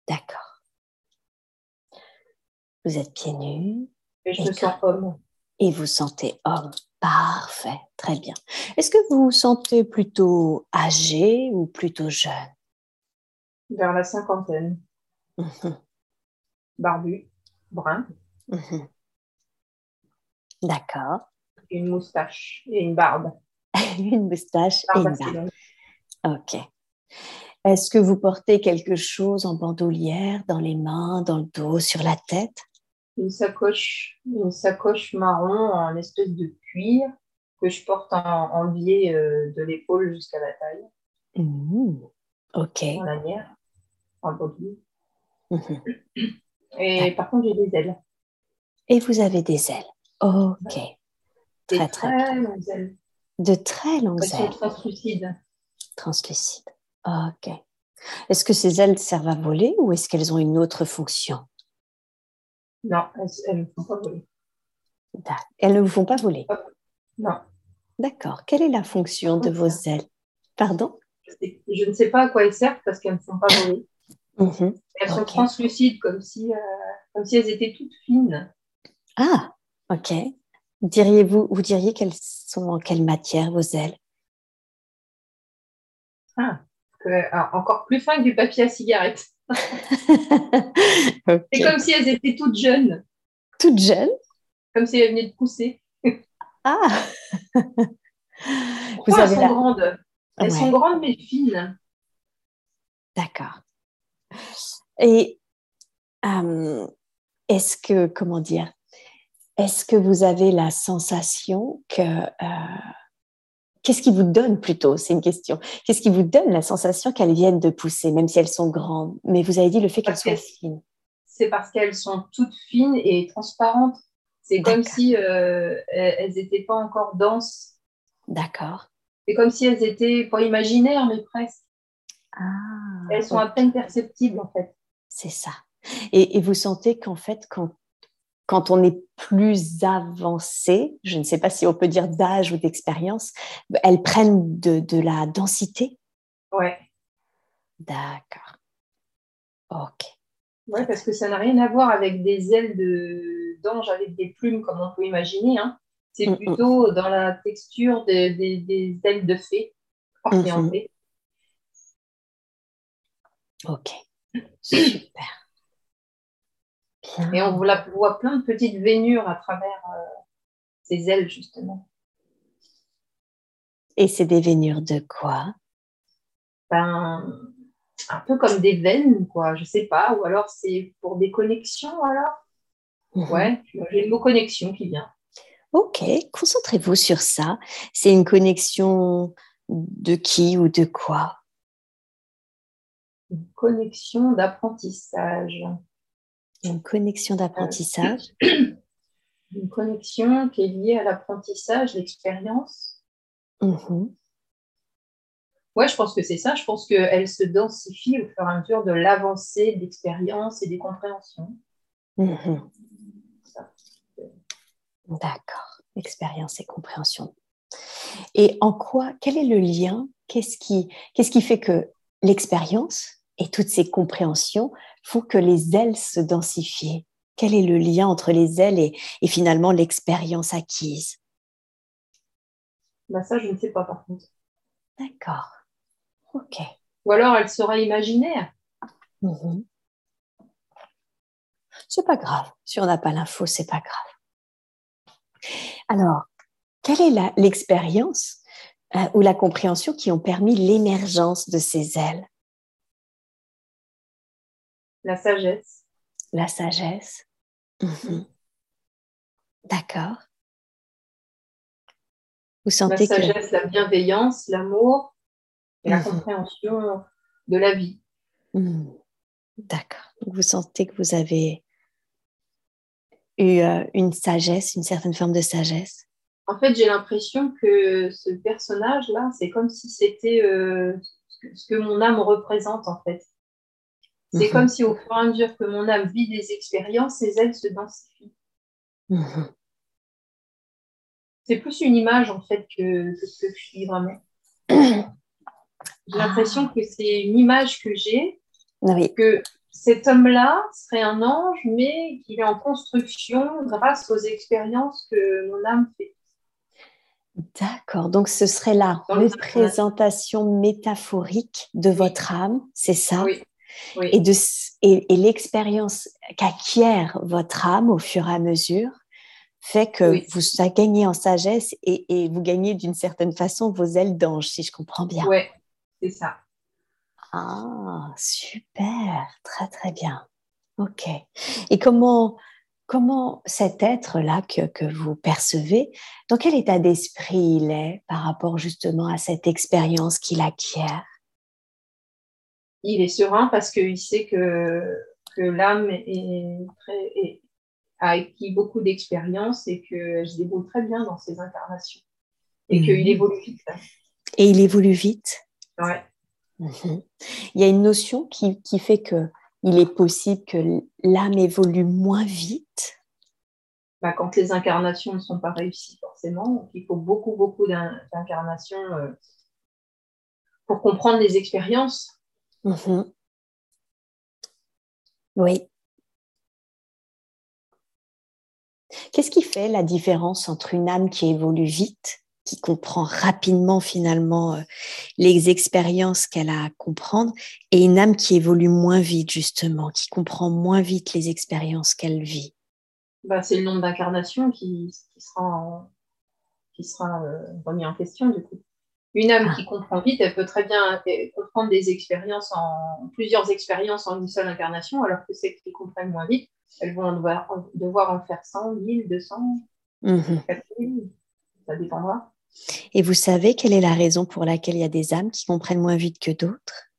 A: D'accord. Vous êtes pieds nus.
B: Et je me sens homme.
A: Et vous sentez homme. Parfait, très bien. Est-ce que vous vous sentez plutôt âgé ou plutôt jeune?
B: Vers la cinquantaine.
A: Mhm.
B: Barbu, brun.
A: Mhm. D'accord.
B: Une moustache et une barbe. [laughs]
A: une moustache et
B: Barbe
A: une
B: assez
A: barbe. Ok. Est-ce que vous portez quelque chose en bandoulière, dans les mains, dans le dos, sur la tête?
B: Une sacoche, une sacoche marron en espèce de cuir que je porte en, en biais euh, de l'épaule jusqu'à la taille,
A: Mmh. Ok.
B: en lanière, en body.
A: Mhm.
B: Et par contre, j'ai des ailes.
A: Et vous avez des ailes. Ok.
B: Des
A: Très, très bien.
B: longues ailes.
A: De très longues ailes
B: translucides.
A: translucides. Ok. Est-ce que ces ailes servent à voler ou est-ce qu'elles ont une autre fonction?
B: Non, elles ne font pas voler.
A: Elles ne vous font pas voler.
B: Non,
A: D'accord. Quelle est la fonction de vos ailes? Pardon?
B: Je ne sais pas à quoi elles servent parce qu'elles ne font pas voler.
A: Mhm.
B: Elles sont translucides comme si, euh, comme si elles étaient toutes fines.
A: Ah, ok. Diriez-vous, vous diriez qu'elles sont en quelle matière vos ailes?
B: Ah, que- alors, encore plus fin que du papier à cigarette. [laughs] C'est comme si elles étaient toutes jeunes,
A: Toute jeune
B: comme si elles venaient de pousser.
A: Ah [laughs]
B: Pourquoi elles sont
A: la-
B: grandes? Elles
A: Ouais.
B: sont grandes mais fines.
A: D'accord. Et euh, est-ce que, comment dire, est-ce que vous avez la sensation que... euh, Qu'est-ce qui vous donne plutôt? C'est une question. Qu'est-ce qui vous donne la sensation qu'elles viennent de pousser, même si elles sont grandes? Mais vous avez dit le fait qu'elles soient fines.
B: c'est parce qu'elles sont toutes fines et transparentes. C'est comme si euh, elles n'étaient pas encore denses.
A: D'accord.
B: C'est comme si elles étaient pas imaginaires, mais presque.
A: Ah,
B: elles sont à peine perceptibles, en fait.
A: C'est ça. Et, vous sentez qu'en fait, quand, quand on est plus avancé, je ne sais pas si on peut dire d'âge ou d'expérience, elles prennent de, de la densité
B: Ouais.
A: D'accord. Ok.
B: Ouais, parce que ça n'a rien à voir avec des ailes d'ange avec des plumes comme on peut imaginer. Hein. C'est mm, mm. plutôt dans la texture des ailes de fée
A: orientées. Mhm. Ok, super.
B: Et on voit plein de petites vénures à travers euh, ces ailes, justement.
A: Et c'est des vénures de quoi?
B: Ben, Un peu comme des veines, quoi, je sais pas. Ou alors c'est pour des connexions, alors? Mhm. Ouais, j'ai le mot connexion qui vient.
A: Ok, concentrez-vous sur ça. C'est une connexion de qui ou de quoi?
B: Une connexion d'apprentissage.
A: Une connexion d'apprentissage
B: Une connexion qui est liée à l'apprentissage, l'expérience.
A: Mhm.
B: Oui, je pense que c'est ça. Je pense qu'elle se densifie au fur et à mesure de l'avancée de l'expérience et des compréhensions.
A: Mhm. D'accord, expérience et compréhension. Et en quoi, quel est le lien? Qu'est-ce qui, qu'est-ce qui fait que l'expérience et toutes ces compréhensions font que les ailes se densifient Quel est le lien entre les ailes et, et finalement l'expérience acquise?
B: Bah Ça, je ne sais pas par contre.
A: D'accord. Ok.
B: Ou alors elle sera imaginaire.
A: Mhm. C'est pas grave. Si on n'a pas l'info, c'est pas grave. Alors, quelle est l'expérience euh, ou la compréhension qui ont permis l'émergence de ces ailes?
B: La sagesse.
A: La sagesse. Mhm. D'accord.
B: Vous sentez la sagesse, la bienveillance, l'amour et la mhm. compréhension de la vie.
A: Mhm. D'accord. Vous sentez que vous avez eu euh, une sagesse, une certaine forme de sagesse
B: En fait, j'ai l'impression que ce personnage-là, c'est comme si c'était euh, ce que mon âme représente, en fait. C'est mhm. comme si au fur et à mesure que mon âme vit des expériences, ses ailes se densifient.
A: Mhm.
B: C'est plus une image, en fait, que, ce que je suis vraiment. J'ai l'impression que c'est une image que j'ai,
A: oui.
B: que cet homme-là serait un ange, mais qu'il est en construction grâce aux expériences que mon âme fait.
A: D'accord, donc ce serait la représentation métaphorique de votre âme, c'est ça?
B: Oui.
A: Et, de, et, l'expérience qu'acquiert votre âme au fur et à mesure fait que vous gagnez en sagesse et, et vous gagnez d'une certaine façon vos ailes d'ange, si je comprends bien.
B: Oui, c'est ça.
A: Ah, super, très très bien. Ok. Et comment, comment cet être-là que, que, vous percevez, dans quel état d'esprit il est par rapport justement à cette expérience qu'il acquiert?
B: Il est serein parce qu'il sait que, que l'âme est très, a acquis beaucoup d'expérience et qu'elle se débrouille très bien dans ses incarnations et qu'il mhm. évolue vite.
A: Et il évolue vite
B: Ouais.
A: Mhm. Il y a une notion qui, qui fait que il est possible que l'âme évolue moins vite.
B: Bah, quand les incarnations ne sont pas réussies forcément, il faut beaucoup, beaucoup d'incarnations euh, pour comprendre les expériences.
A: Mhm. Oui. Qu'est-ce qui fait la différence entre une âme qui évolue vite qui comprend rapidement finalement euh, les expériences qu'elle a à comprendre et une âme qui évolue moins vite justement, qui comprend moins vite les expériences qu'elle vit?
B: Bah, c'est le nombre d'incarnations qui, sera, qui sera euh, remis en question du coup. Une âme ah. qui comprend vite, elle peut très bien comprendre des expériences en plusieurs expériences en une seule incarnation, alors que celles qui comprennent moins vite, elles vont devoir, devoir en faire 100, 1000, 200, 4000, ça dépendra.
A: Et vous savez quelle est la raison pour laquelle il y a des âmes qui comprennent moins vite que d'autres?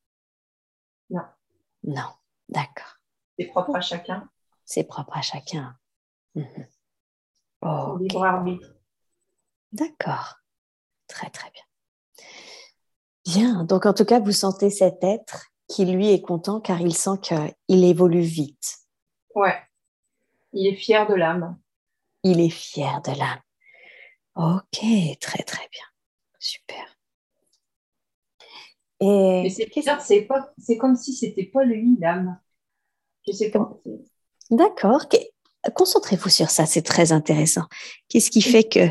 B: Non.
A: Non, d'accord.
B: C'est propre à chacun.
A: C'est propre à chacun.
B: Oh, libre arbitre.
A: D'accord. Très, très bien. Bien. Donc, en tout cas, vous sentez cet être qui, lui, est content car il sent qu'il évolue vite.
B: Ouais. Il est fier de l'âme.
A: Il est fier de l'âme. Ok, très, très bien. Super.
B: Et c'est bizarre, c'est, pas, c'est comme si c'était pas lui, l'âme. Je sais pas.
A: D'accord. Concentrez-vous sur ça, c'est très intéressant. Qu'est-ce qui fait que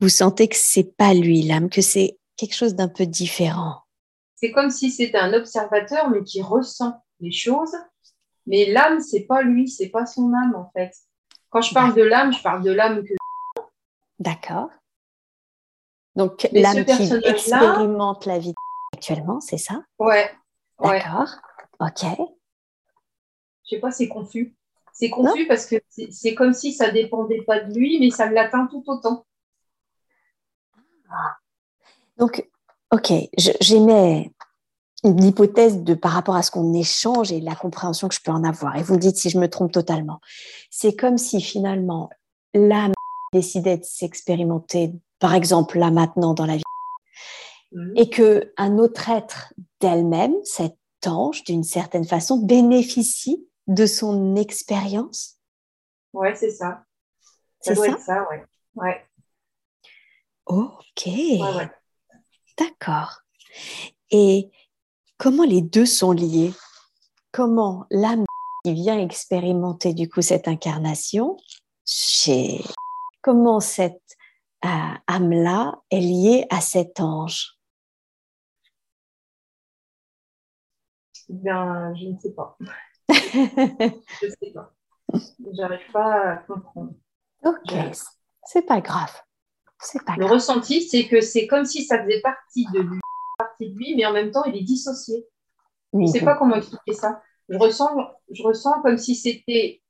A: vous sentez que c'est pas lui l'âme, que c'est quelque chose d'un peu différent
B: C'est comme si c'était un observateur, mais qui ressent les choses. Mais l'âme, c'est pas lui, c'est pas son âme en fait. Quand je parle de l'âme, je parle de l'âme que.
A: D'accord. Donc l'âme qui expérimente la vie actuellement, c'est ça?
B: Ouais.
A: D'accord. Ok.
B: Je sais pas, c'est confus. C'est confus parce que c'est comme si ça dépendait pas de lui, mais ça l'atteint tout autant.
A: Ah. Donc, ok, j'émets une hypothèse de par rapport à ce qu'on échange et la compréhension que je peux en avoir. Et vous me dites si je me trompe totalement. C'est comme si finalement l'âme décidait de s'expérimenter, par exemple là maintenant dans la vie, mhm. et que un autre être d'elle-même, cet ange, d'une certaine façon, bénéficie de son expérience
B: Ouais, c'est ça. C'est ça, ça ouais. ouais.
A: Ok. D'accord. Et comment les deux sont liés? Comment l'âme qui vient expérimenter du coup cette incarnation chez comment cette euh, âme-là est liée à cet ange?
B: Bien, je ne sais pas. [laughs] je ne sais pas. J'arrive pas à comprendre.
A: Ok, c'est pas grave.
B: Pas le ressenti, c'est que c'est comme si ça faisait partie de lui, partie de lui, mais en même temps, il est dissocié. Je ne sais pas comment expliquer ça. Je ressens, je ressens comme si c'était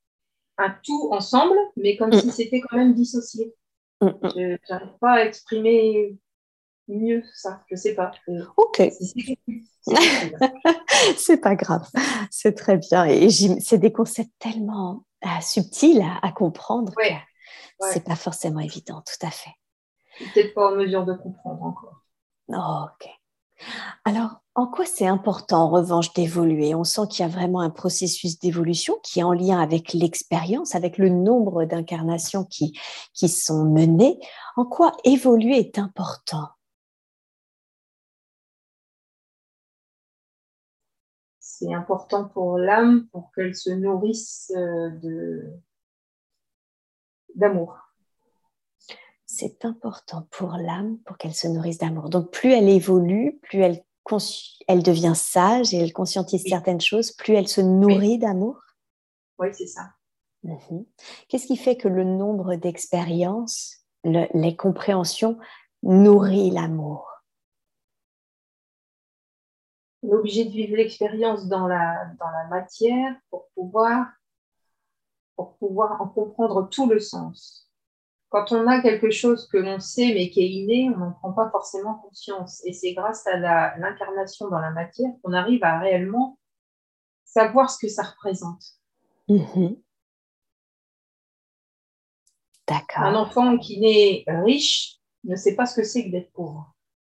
B: un tout ensemble, mais comme si mm. c'était quand même dissocié. Mm, mm. Je n'arrive pas à exprimer mieux ça, je sais pas.
A: Ok. [laughs] c'est pas grave, c'est très bien. Et c'est des concepts tellement euh, subtils à, comprendre que c'est pas forcément évident, tout à fait.
B: Peut-être pas en mesure de comprendre encore.
A: ok. Alors, en quoi c'est important en revanche d'évoluer? On sent qu'il y a vraiment un processus d'évolution qui est en lien avec l'expérience, avec le nombre d'incarnations qui, qui sont menées. En quoi évoluer est important?
B: C'est important pour l'âme pour qu'elle se nourrisse euh, de d'amour.
A: C'est important pour l'âme pour qu'elle se nourrisse d'amour. Donc plus elle évolue, plus elle, elle devient sage et elle conscientise certaines choses, plus elle se nourrit d'amour.
B: Oui, c'est ça.
A: Mhm. Qu'est-ce qui fait que le nombre d'expériences, les compréhensions nourrit l'amour?
B: On est obligé de vivre l'expérience dans la, dans la matière pour pouvoir, pour pouvoir en comprendre tout le sens. Quand on a quelque chose que l'on sait mais qui est inné, on n'en prend pas forcément conscience. Et c'est grâce à l'incarnation dans la matière qu'on arrive à réellement savoir ce que ça représente.
A: Mhm. D'accord.
B: Un enfant qui naît riche ne sait pas ce que c'est que d'être pauvre.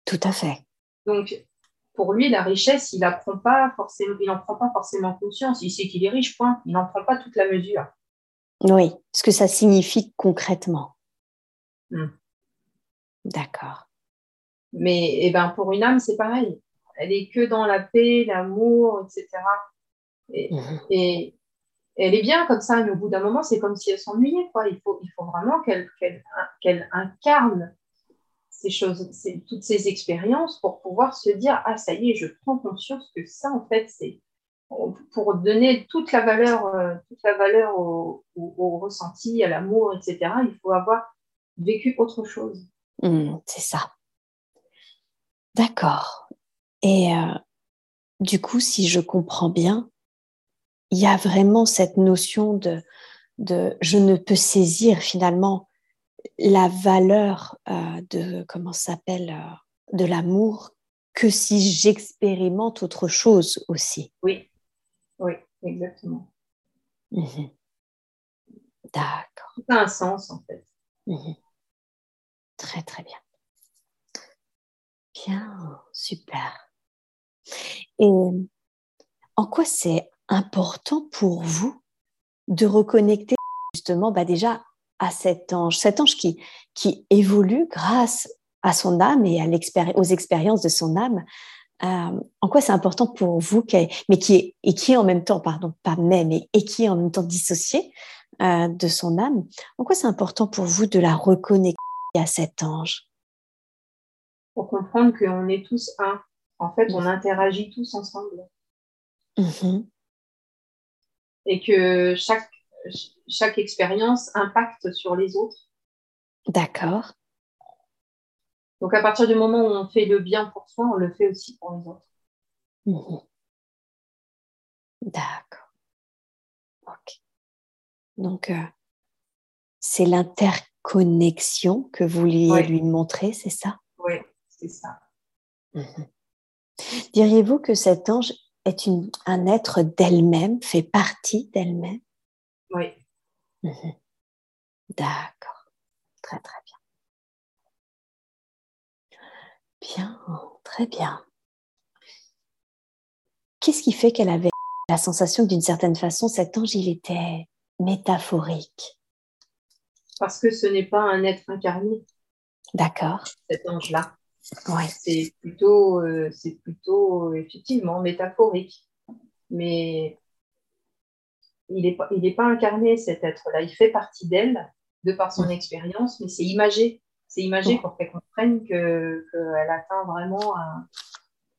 A: Tout à fait.
B: Donc, pour lui, la richesse, il n'en prend pas forcément conscience. Il sait qu'il est riche, point. Il n'en prend pas toute la mesure.
A: Oui, ce que ça signifie concrètement.
B: Hmm.
A: D'accord.
B: Mais eh ben, pour une âme, c'est pareil. Elle est que dans la paix, l'amour, etc. Mhm. Et, elle est bien comme ça, mais au bout d'un moment, c'est comme si elle s'ennuyait. Il faut, il faut vraiment qu'elle incarne ces choses, toutes ces expériences pour pouvoir se dire ah ça y est, je prends conscience que ça en fait c'est pour donner toute la valeur, euh, toute la valeur au, ressenti, à l'amour, etc. Il faut avoir vécu autre chose.
A: Mmh, c'est ça. D'accord. Et euh, du coup, si je comprends bien, il y a vraiment cette notion de, de je ne peux saisir finalement la valeur euh, de comment s'appelle euh, de l'amour que si j'expérimente autre chose aussi.
B: Oui, oui, exactement.
A: Mhm. D'accord.
B: Ça a un sens en fait.
A: Mhm. Très très bien. Bien, super. Et en quoi c'est important pour vous de reconnecter justement bah déjà à cet ange, cet ange qui, qui évolue grâce à son âme et à aux expériences de son âme. Euh, en quoi c'est important pour vous, mais qui est, et qui est en même temps, pardon, pas même, et, et qui est en même temps dissocié euh, de son âme. En quoi c'est important pour vous de la reconnecter à cet ange
B: Pour comprendre qu'on est tous un. En fait, on interagit tous ensemble. Mm-hmm. Et que chaque, chaque expérience impacte sur les autres.
A: D'accord.
B: Donc à partir du moment où on fait le bien pour soi, on le fait aussi pour les autres.
A: Mm-hmm. D'accord. Ok. Donc euh, c'est l'interconnexion que vous vouliez lui montrer, c'est ça?
B: Oui, c'est ça.
A: Mm-hmm. Diriez-vous que cet ange est une, un être d'elle-même, fait partie d'elle-même?
B: Oui.
A: Mm-hmm. D'accord. Très très bien. Bien, très bien. Qu'est-ce qui fait qu'elle avait la sensation que d'une certaine façon, cet ange, il était métaphorique?
B: Parce que ce n'est pas un être incarné.
A: D'accord.
B: Cet ange-là.
A: Ouais.
B: C'est plutôt, euh, c'est plutôt effectivement métaphorique. Mais il n'est pas, il pas incarné, cet être-là. Il fait partie d'elle, de par son expérience, mais c'est imagé. C'est imagé pour qu'elle comprenne qu'elle atteint vraiment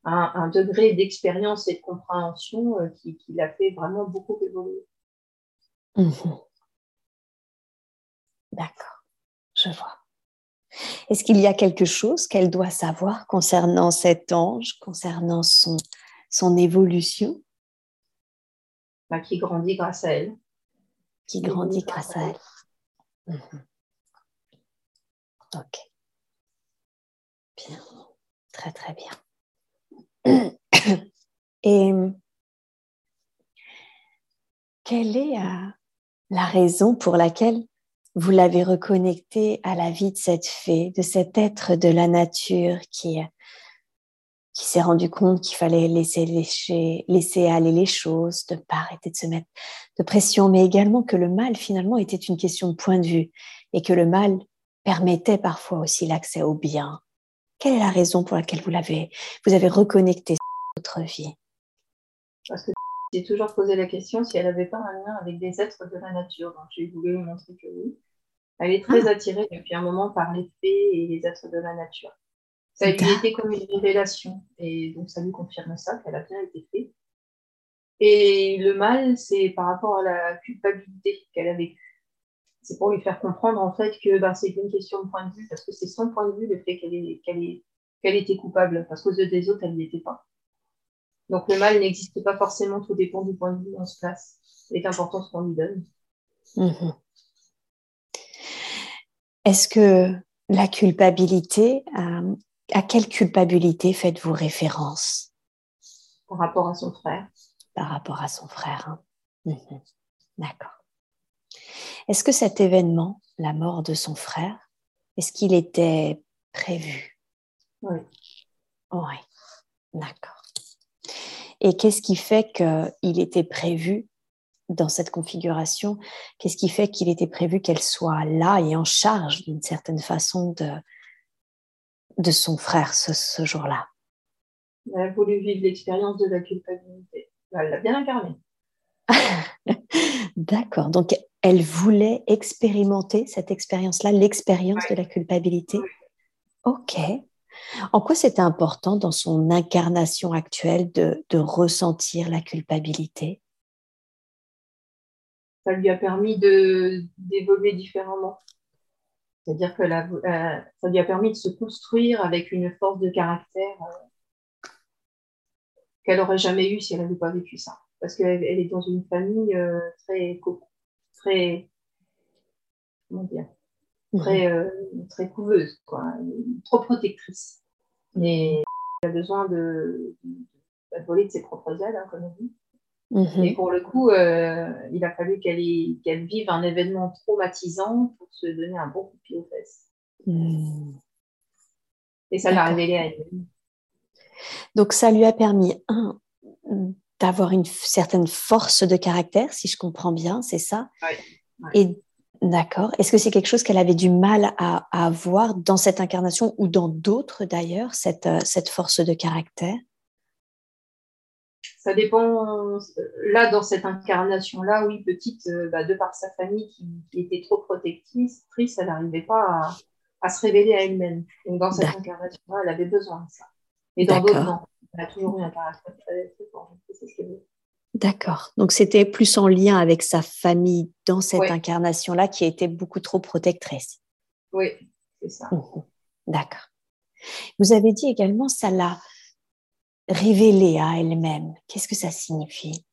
B: un, degré d'expérience et de compréhension euh, qui, l'a fait vraiment beaucoup évoluer.
A: Mhm. D'accord, je vois. Est-ce qu'il y a quelque chose qu'elle doit savoir concernant cet ange, concernant son, son évolution?
B: Bah, Qui grandit grâce à elle.
A: Qui grandit grâce, à elle. Mhm. Ok. Bien. Très, très bien. [clears throat] Et quelle est euh, la raison pour laquelle vous l'avez reconnecté à la vie de cette fée, de cet être de la nature qui, s'est rendu compte qu'il fallait laisser, aller les choses, de ne pas arrêter de se mettre de pression, mais également que le mal finalement était une question de point de vue et que le mal permettait parfois aussi l'accès au bien. Quelle est la raison pour laquelle vous l'avez, vous avez reconnecté votre vie?
B: J'ai toujours posé la question si elle n'avait pas un lien avec des êtres de la nature. Donc j'ai voulu lui montrer que oui. Elle est très ah. attirée depuis un moment par les fées et les êtres de la nature. Ça lui était comme une révélation. Et donc ça lui confirme ça, qu'elle a bien été faite. Et le mal, c'est par rapport à la culpabilité qu'elle a vécue c'est pour lui faire comprendre en fait que ben, c'est une question de point de vue, parce que c'est son point de vue le fait qu'elle était coupable, parce qu'aux yeux des autres, elle n'y était pas. Donc le mal n'existe pas forcément, tout dépend du point de vue où on se place. C'est important ce qu'on lui donne.
A: Mhm. Est-ce que la culpabilité, euh, à quelle culpabilité faites-vous référence?
B: Par rapport à son frère.
A: Par rapport à son frère. Hein. Mhm. D'accord. Est-ce que cet événement, la mort de son frère, est-ce qu'il était prévu?
B: Oui.
A: Oui, d'accord. Et qu'est-ce qui fait qu'il était prévu dans cette configuration? Qu'est-ce qui fait qu'il était prévu qu'elle soit là et en charge d'une certaine façon de, de son frère ce, jour-là?
B: Elle a voulu vivre l'expérience de la culpabilité. Elle l'a bien incarné. [laughs]
A: D'accord. Donc, elle voulait expérimenter cette expérience-là, l'expérience de la culpabilité? Ok. En quoi c'était important dans son incarnation actuelle de, ressentir la culpabilité?
B: Ça lui a permis d'évoluer différemment. C'est-à-dire que euh, ça lui a permis de se construire avec une force de caractère euh, qu'elle n'aurait jamais eue si elle n'avait pas vécu ça. Parce qu'elle est dans une famille euh, très très, comment dire? Très, euh, très couveuse, quoi, trop protectrice. Mais elle a besoin de, de, voler de ses propres ailes, hein, comme on dit. Mhm. Et pour le coup, euh, il a fallu qu'elle vive un événement traumatisant pour se donner un bon coup de pied aux fesses. Mhm. Et ça l'a révélé à elle.
A: Donc ça lui a permis, un, d'avoir une certaine force de caractère, si je comprends bien, c'est ça?
B: Oui.
A: Et d'accord. Est-ce que c'est quelque chose qu'elle avait du mal à, avoir dans cette incarnation ou dans d'autres d'ailleurs, cette, euh, cette force de caractère?
B: Ça dépend. Là, dans cette incarnation-là, oui, petite, euh, bah, de par sa famille qui, était trop protectrice, elle n'arrivait pas à, se révéler à elle-même. Donc, dans cette incarnation-là, elle avait besoin de ça. Et dans d'autres, non. Elle a toujours eu un caractère très, fort.
A: D'accord. Donc, c'était plus en lien avec sa famille dans cette incarnation-là qui était beaucoup trop protectrice.
B: Oui, c'est ça. Mmh
A: D'accord. Vous avez dit également, ça l'a révélée à elle-même. Qu'est-ce que ça signifie?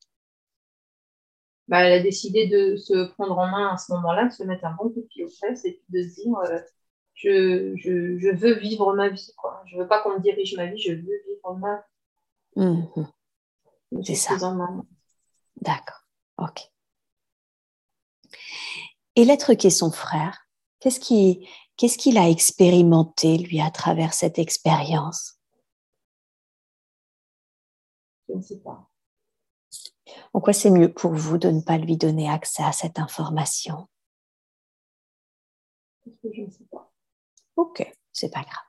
B: Bah, Elle a décidé de se prendre en main à ce moment-là, de se mettre un bon coup de pied aux fesses et de se dire euh, je, je, je, veux vivre ma vie. Quoi. Je ne veux pas qu'on me dirige ma vie, je veux vivre ma vie.
A: Mmh C'est ça. D'accord. Ok. Et l'être qui est son frère, qu'est-ce qu'il a expérimenté, lui, à travers cette expérience?
B: Je ne sais pas.
A: En quoi c'est mieux pour vous de ne pas lui donner accès à cette information?
B: Je ne sais pas.
A: Ok, c'est pas grave.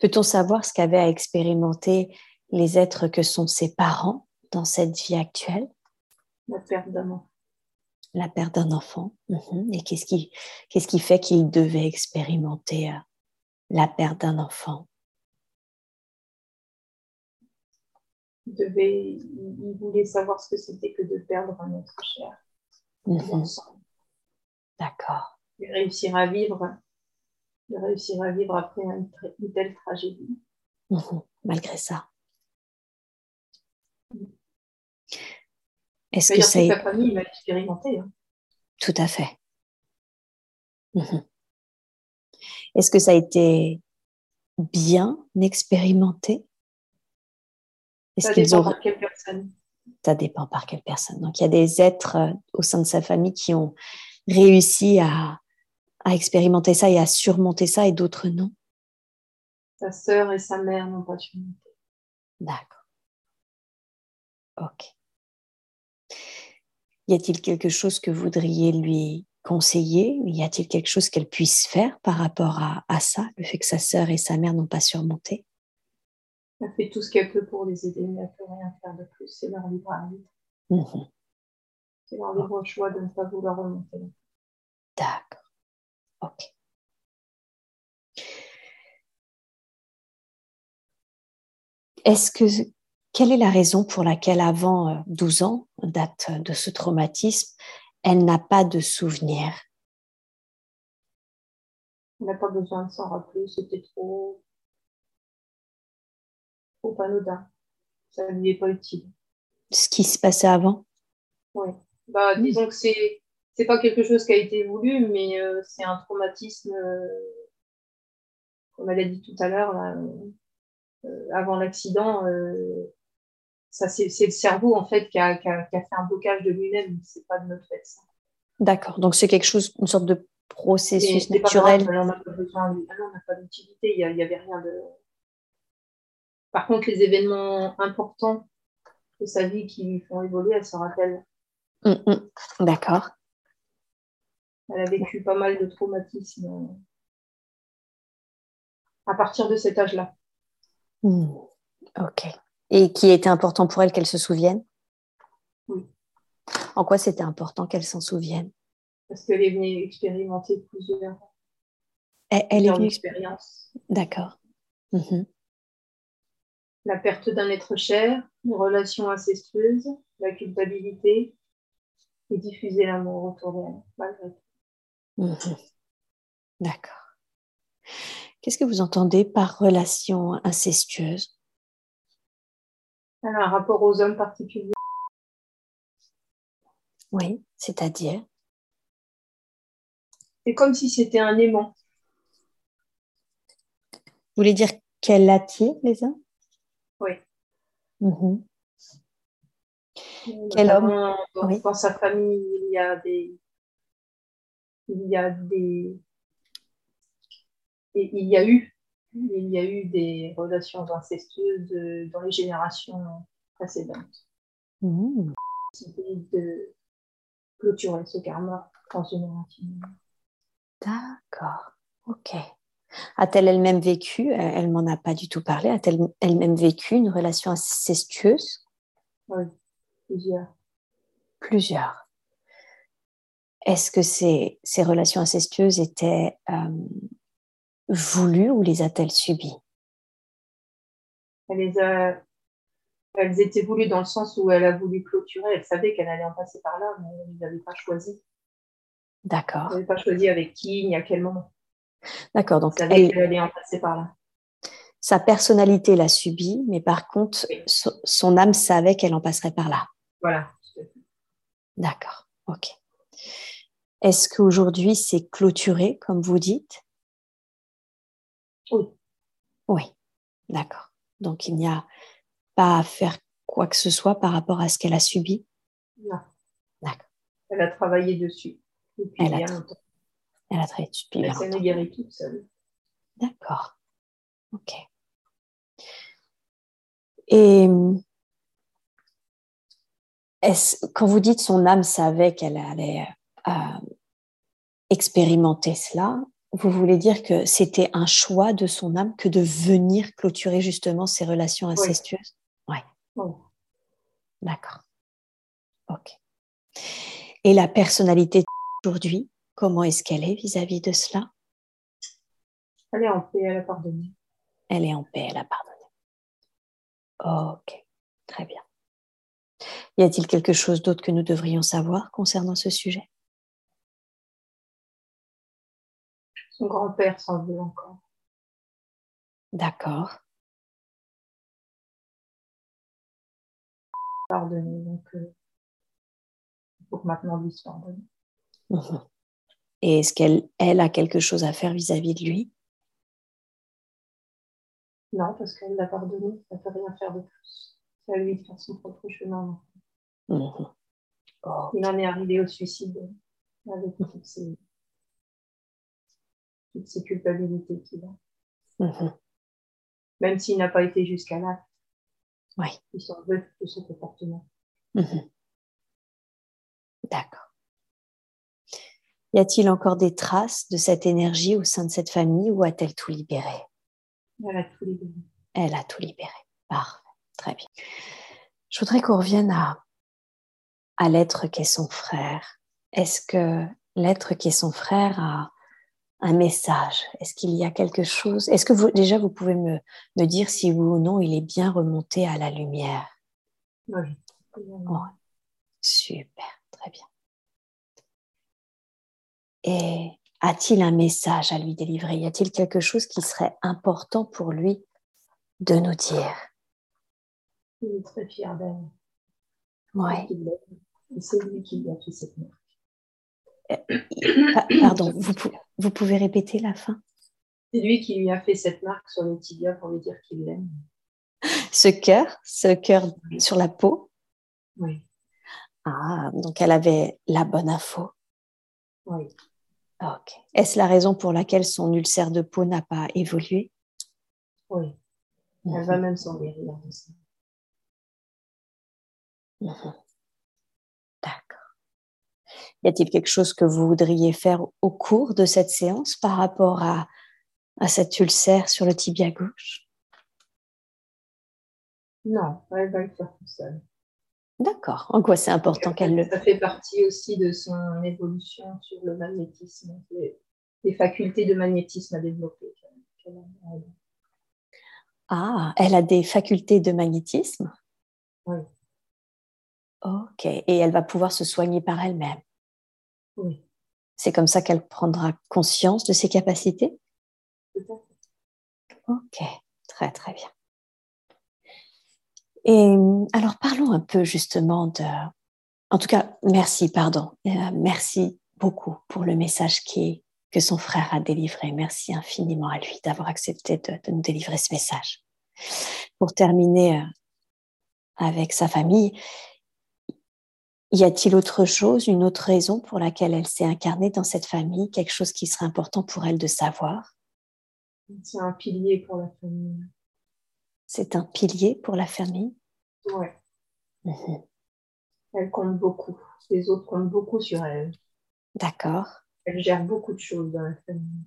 A: Peut-on savoir ce qu'avaient à expérimenter les êtres que sont ses parents dans cette vie actuelle?
B: La perte d'un enfant.
A: La perte d'un enfant. Mhm. Et qu'est-ce qui, qu'est-ce qui fait qu'il devait expérimenter euh, la perte d'un enfant?
B: Devait, il voulait savoir ce que c'était que de perdre un être cher.
A: Mhm. D'accord.
B: De réussir à vivre, de réussir à vivre après une, telle tragédie.
A: Mhm. Malgré ça. Est-ce que c'est.
B: Sa famille l'a expérimenté. Hein.
A: Tout à fait. Mhm. Est-ce que ça a été bien expérimenté?
B: Ça dépend par quelle personne.
A: Ça dépend par quelle personne. Donc, il y a des êtres euh, au sein de sa famille qui ont réussi à, expérimenter ça et à surmonter ça et d'autres non?
B: Sa sœur et sa mère n'ont pas surmonté.
A: D'accord. Ok. Y a-t-il quelque chose que vous voudriez lui conseiller? Y a-t-il quelque chose qu'elle puisse faire par rapport à, à ça, le fait que sa sœur et sa mère n'ont pas surmonté?
B: Elle fait tout ce qu'elle peut pour les aider, mais elle ne peut rien faire de plus. C'est leur libre arbitre. Mhm. C'est leur libre choix de ne pas vouloir remonter.
A: D'accord. Ok. Est-ce que quelle est la raison pour laquelle avant 12 euh, ans, date de ce traumatisme, elle n'a pas de souvenir
B: Elle n'a pas besoin de s'en rappeler, c'était trop trop anodin. Ça ne lui est pas utile.
A: Ce qui se passait avant?
B: Oui. Bah. Disons que c'est c'est pas quelque chose qui a été voulu, mais euh, c'est un traumatisme, euh, comme elle a dit tout à l'heure, euh, avant l'accident. Ça, c'est le cerveau en fait qui a, qui a, fait un blocage de lui-même, c'est pas de notre fait.
A: D'accord, donc c'est quelque chose, une sorte de processus naturel.
B: on n'a pas besoin, ah on n'a pas d'utilité, il n'y avait rien de. Par contre, les événements importants de sa vie qui lui font évoluer, elle se rappelle.
A: Mm, mm. D'accord.
B: Elle a vécu pas mal de traumatismes à partir de cet âge-là.
A: Mm. Ok. Et qui était important pour elle qu'elle se souvienne
B: Oui.
A: En quoi c'était important qu'elle s'en souvienne
B: Parce qu'elle est venue expérimenter plusieurs.
A: Elle, elle est venue. D'accord. Mm-hmm
B: la perte d'un être cher, une relation incestueuse, la culpabilité et diffuser l'amour autour d'elle, malgré tout.
A: Mhm. D'accord. Qu'est-ce que vous entendez par relation incestueuse?
B: Un rapport aux hommes particuliers.
A: Oui, c'est-à-dire?
B: C'est comme si c'était un aimant.
A: Vous voulez dire qu'elle attire les hommes?
B: Oui.
A: Mhm. Quel homme?
B: dans, sa famille, il y a des. Il y a des. Et il y a eu. Il y a eu des relations incestueuses dans les générations précédentes. Mmh. De clôturer ce karma transgénérationnel.
A: D'accord. Ok. A-t-elle elle-même vécu, elle m'en a pas du tout parlé, a-t-elle elle-même vécu une relation incestueuse?
B: Oui, plusieurs.
A: Plusieurs. Est-ce que ces, ces, relations incestueuses étaient euh, voulues ou les a-t-elle subies?
B: Elle les a, Elles étaient voulues dans le sens où elle a voulu clôturer. Elle savait qu'elle allait en passer par là, mais elle ne l'avait pas choisi.
A: D'accord.
B: Elle n'avait pas choisi avec qui, ni à quel moment.
A: D'accord. Donc,
B: elle, allait en passer par là.
A: Sa personnalité l'a subi, mais par contre, son, âme savait qu'elle en passerait par là.
B: Voilà.
A: D'accord. Ok. Est-ce qu'aujourd'hui c'est clôturé, comme vous dites?
B: Oui.
A: Oui. D'accord. Donc il n'y a pas à faire quoi que ce soit par rapport à ce qu'elle a subi?
B: Non.
A: D'accord.
B: Elle a travaillé dessus depuis
A: elle
B: bien
A: a
B: longtemps.
A: Elle a travaillé depuis
B: Elle s'est guérie toute seule.
A: D'accord. Ok. Et quand vous dites son âme savait qu'elle allait euh, expérimenter cela, vous voulez dire que c'était un choix de son âme que de venir clôturer justement ces relations incestueuses?
B: Oui.
A: Ouais. D'accord. Ok. Et la personnalité aujourd'hui, comment est-ce qu'elle est vis-à-vis de cela?
B: Elle est en paix, elle a pardonné.
A: Elle est en paix, elle a pardonné. Ok, très bien. Y a-t-il quelque chose d'autre que nous devrions savoir concernant ce sujet?
B: Son grand-père s'en veut encore.
A: D'accord.
B: Pardonner, donc euh, il faut que maintenant lui se pardonne.
A: Mhm. Et est-ce qu'elle elle a quelque chose à faire vis-à-vis de lui?
B: Non, parce qu'elle l'a pardonné, elle ne peut rien faire de plus. C'est à lui de faire son propre chemin.
A: Mhm.
B: Il en est arrivé au suicide avec toutes ces, culpabilités qu'il a.
A: Mhm.
B: Même s'il n'a pas été jusqu'à là,
A: oui.
B: il s'en veut de ce comportement.
A: Mhm. D'accord. Y a-t-il encore des traces de cette énergie au sein de cette famille ou a-t-elle tout libéré?
B: Elle a tout libéré.
A: Elle a tout libéré. Parfait. Très bien. Je voudrais qu'on revienne à, à l'être qui est son frère. Est-ce que l'être qui est son frère a un message Est-ce qu'il y a quelque chose? Est-ce que vous, déjà vous pouvez me, me dire si oui ou non il est bien remonté à la lumière?
B: Oui.
A: Super, très bien. Et a-t-il un message à lui délivrer? Y a-t-il quelque chose qui serait important pour lui de nous dire?
B: Il est très fier d'elle.
A: Oui.
B: c'est lui qui lui a fait cette marque.
A: Euh, pardon, vous, vous, pouvez répéter la fin?
B: C'est lui qui lui a fait cette marque sur le tibia pour lui dire qu'il l'aime.
A: Ce cœur, ce cœur sur la peau?
B: Oui.
A: Ah, donc elle avait la bonne info.
B: Oui.
A: Ok. Est-ce la raison pour laquelle son ulcère de peau n'a pas évolué?
B: Oui. Elle va même s'en guérir
A: mhm. D'accord. Y a-t-il quelque chose que vous voudriez faire au cours de cette séance par rapport à, à cet ulcère sur le tibia gauche?
B: Non, elle va le faire tout seule.
A: D'accord. En quoi c'est important qu'elle le.
B: Ça fait partie aussi de son évolution sur le magnétisme, les, facultés de magnétisme à développer.
A: Ah, elle a des facultés de magnétisme?
B: Oui.
A: Ok. Et elle va pouvoir se soigner par elle-même?
B: Oui.
A: C'est comme ça qu'elle prendra conscience de ses capacités? Ok, très très bien. Et alors parlons un peu justement de... En tout cas, merci, pardon. Euh, merci beaucoup pour le message qui, que son frère a délivré. Merci infiniment à lui d'avoir accepté de, nous délivrer ce message. Pour terminer euh, avec sa famille, Y a-t-il autre chose, une autre raison pour laquelle elle s'est incarnée dans cette famille, quelque chose qui serait important pour elle de savoir?
B: C'est un pilier pour la famille.
A: C'est un pilier pour la famille?
B: Oui. Mhm. Elle compte beaucoup. Les autres comptent beaucoup sur elle.
A: D'accord.
B: Elle gère beaucoup de choses dans la famille.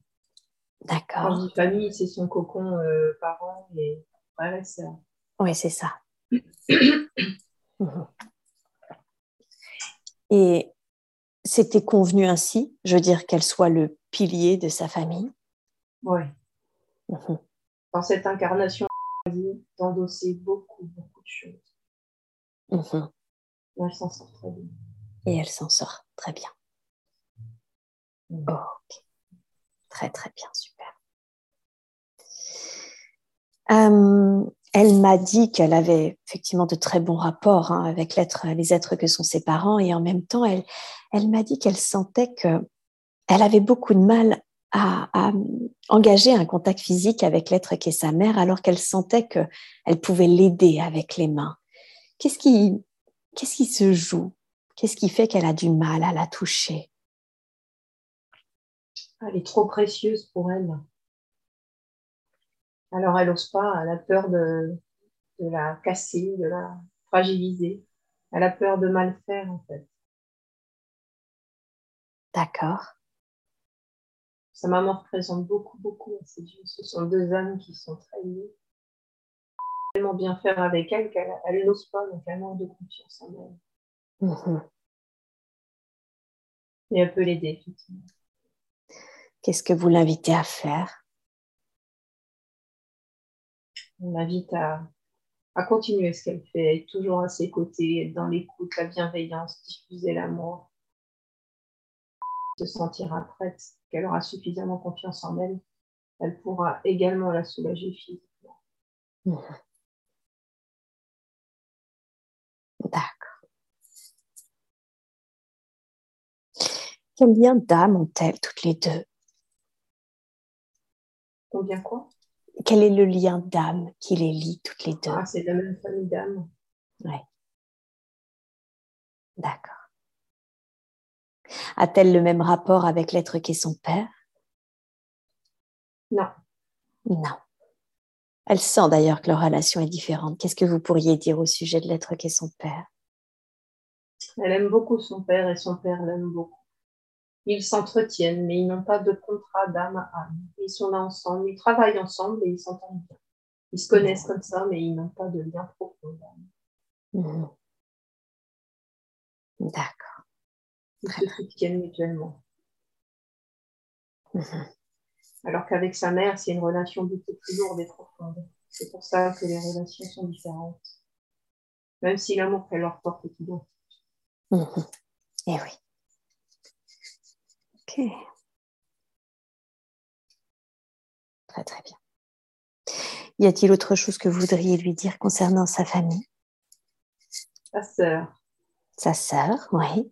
A: D'accord.
B: Quand famille, c'est son cocon euh, parents et frères et sœurs.
A: Oui, c'est ça. [clears throat] Mhm. Et c'était convenu ainsi, je veux dire qu'elle soit le pilier de sa famille.
B: Oui. Mhm. Dans cette incarnation, d'endosser beaucoup, beaucoup de choses. Mhm. Et elle s'en sort très bien.
A: Et elle s'en sort très bien. ok. Très, très bien, super. Euh, elle m'a dit qu'elle avait effectivement de très bons rapports hein, avec les êtres que sont ses parents et en même temps, elle, elle m'a dit qu'elle sentait qu'elle avait beaucoup de mal à, engager un contact physique avec l'être qui est sa mère alors qu'elle sentait qu'elle pouvait l'aider avec les mains. Qu'est-ce qui, qu'est-ce qui se joue? Qu'est-ce qui fait qu'elle a du mal à la toucher?
B: Elle est trop précieuse pour elle. Alors elle n'ose pas, elle a peur de, la casser, de la fragiliser. Elle a peur de mal faire en fait.
A: D'accord.
B: Sa maman représente beaucoup, beaucoup à ses yeux. Ce sont deux âmes qui sont très liées. Tellement bien faire avec elle qu'elle n'ose pas, donc elle manque de confiance en elle. Mm-hmm. Et elle peut l'aider, effectivement.
A: Qu'est-ce que vous l'invitez à faire?
B: On l'invite à, continuer ce qu'elle fait, être toujours à ses côtés, être dans l'écoute, la bienveillance, diffuser l'amour, se sentira prête, qu'elle aura suffisamment confiance en elle, elle pourra également la soulager physiquement.
A: D'accord. Quel lien d'âme ont-elles toutes les deux?
B: Combien quoi?
A: Quel est le lien d'âme qui les lie toutes les deux?
B: Ah, C'est la même famille d'âme.
A: Oui. D'accord. A-t-elle le même rapport avec l'être qui est son père?
B: Non.
A: Non. Elle sent d'ailleurs que leur relation est différente. Qu'est-ce que vous pourriez dire au sujet de l'être qui est son père?
B: Elle aime beaucoup son père et son père l'aime beaucoup. Ils s'entretiennent, mais ils n'ont pas de contrat d'âme à âme. Ils sont là ensemble, ils travaillent ensemble et ils s'entendent bien. Ils se connaissent comme ça, mais ils n'ont pas de lien profond d'âme.
A: Mhm. D'accord.
B: Ils se soutiennent mutuellement. Mhm. Alors qu'avec sa mère, c'est une relation beaucoup plus lourde et profonde. C'est pour ça que les relations sont différentes. Même si l'amour qu'elle leur porte est identique.
A: Mhm. Eh oui. Très très bien. Y a-t-il autre chose que vous voudriez lui dire concernant sa famille?
B: Sa sœur.
A: Sa sœur, oui.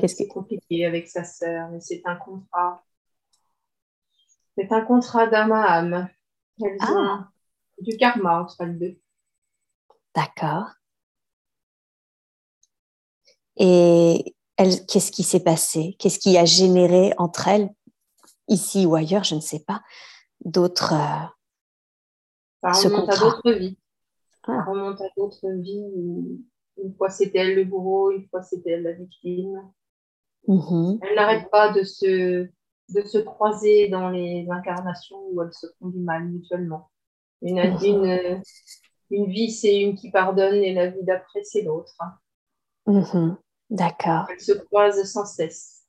B: Qu'est-ce qui est compliqué avec sa sœur, mais c'est un contrat. C'est un contrat d'âme à âme. Elles ah. du karma entre les deux.
A: D'accord. Et qu'est-ce qui s'est passé? Qu'est-ce qui a généré entre elles, ici ou ailleurs, je ne sais pas, d'autres.
B: Euh, ça remonte à d'autres vies. Ça ah. remonte à d'autres vies. Une fois c'était elle le bourreau, une fois c'était elle la victime. Mm-hmm. Elles n'arrêtent pas de se, de se croiser dans les incarnations où elles se font du mal mutuellement. Une, mm-hmm. une, vie, c'est une qui pardonne et la vie d'après, c'est l'autre.
A: Mm-hmm. D'accord.
B: Elles se croisent sans cesse.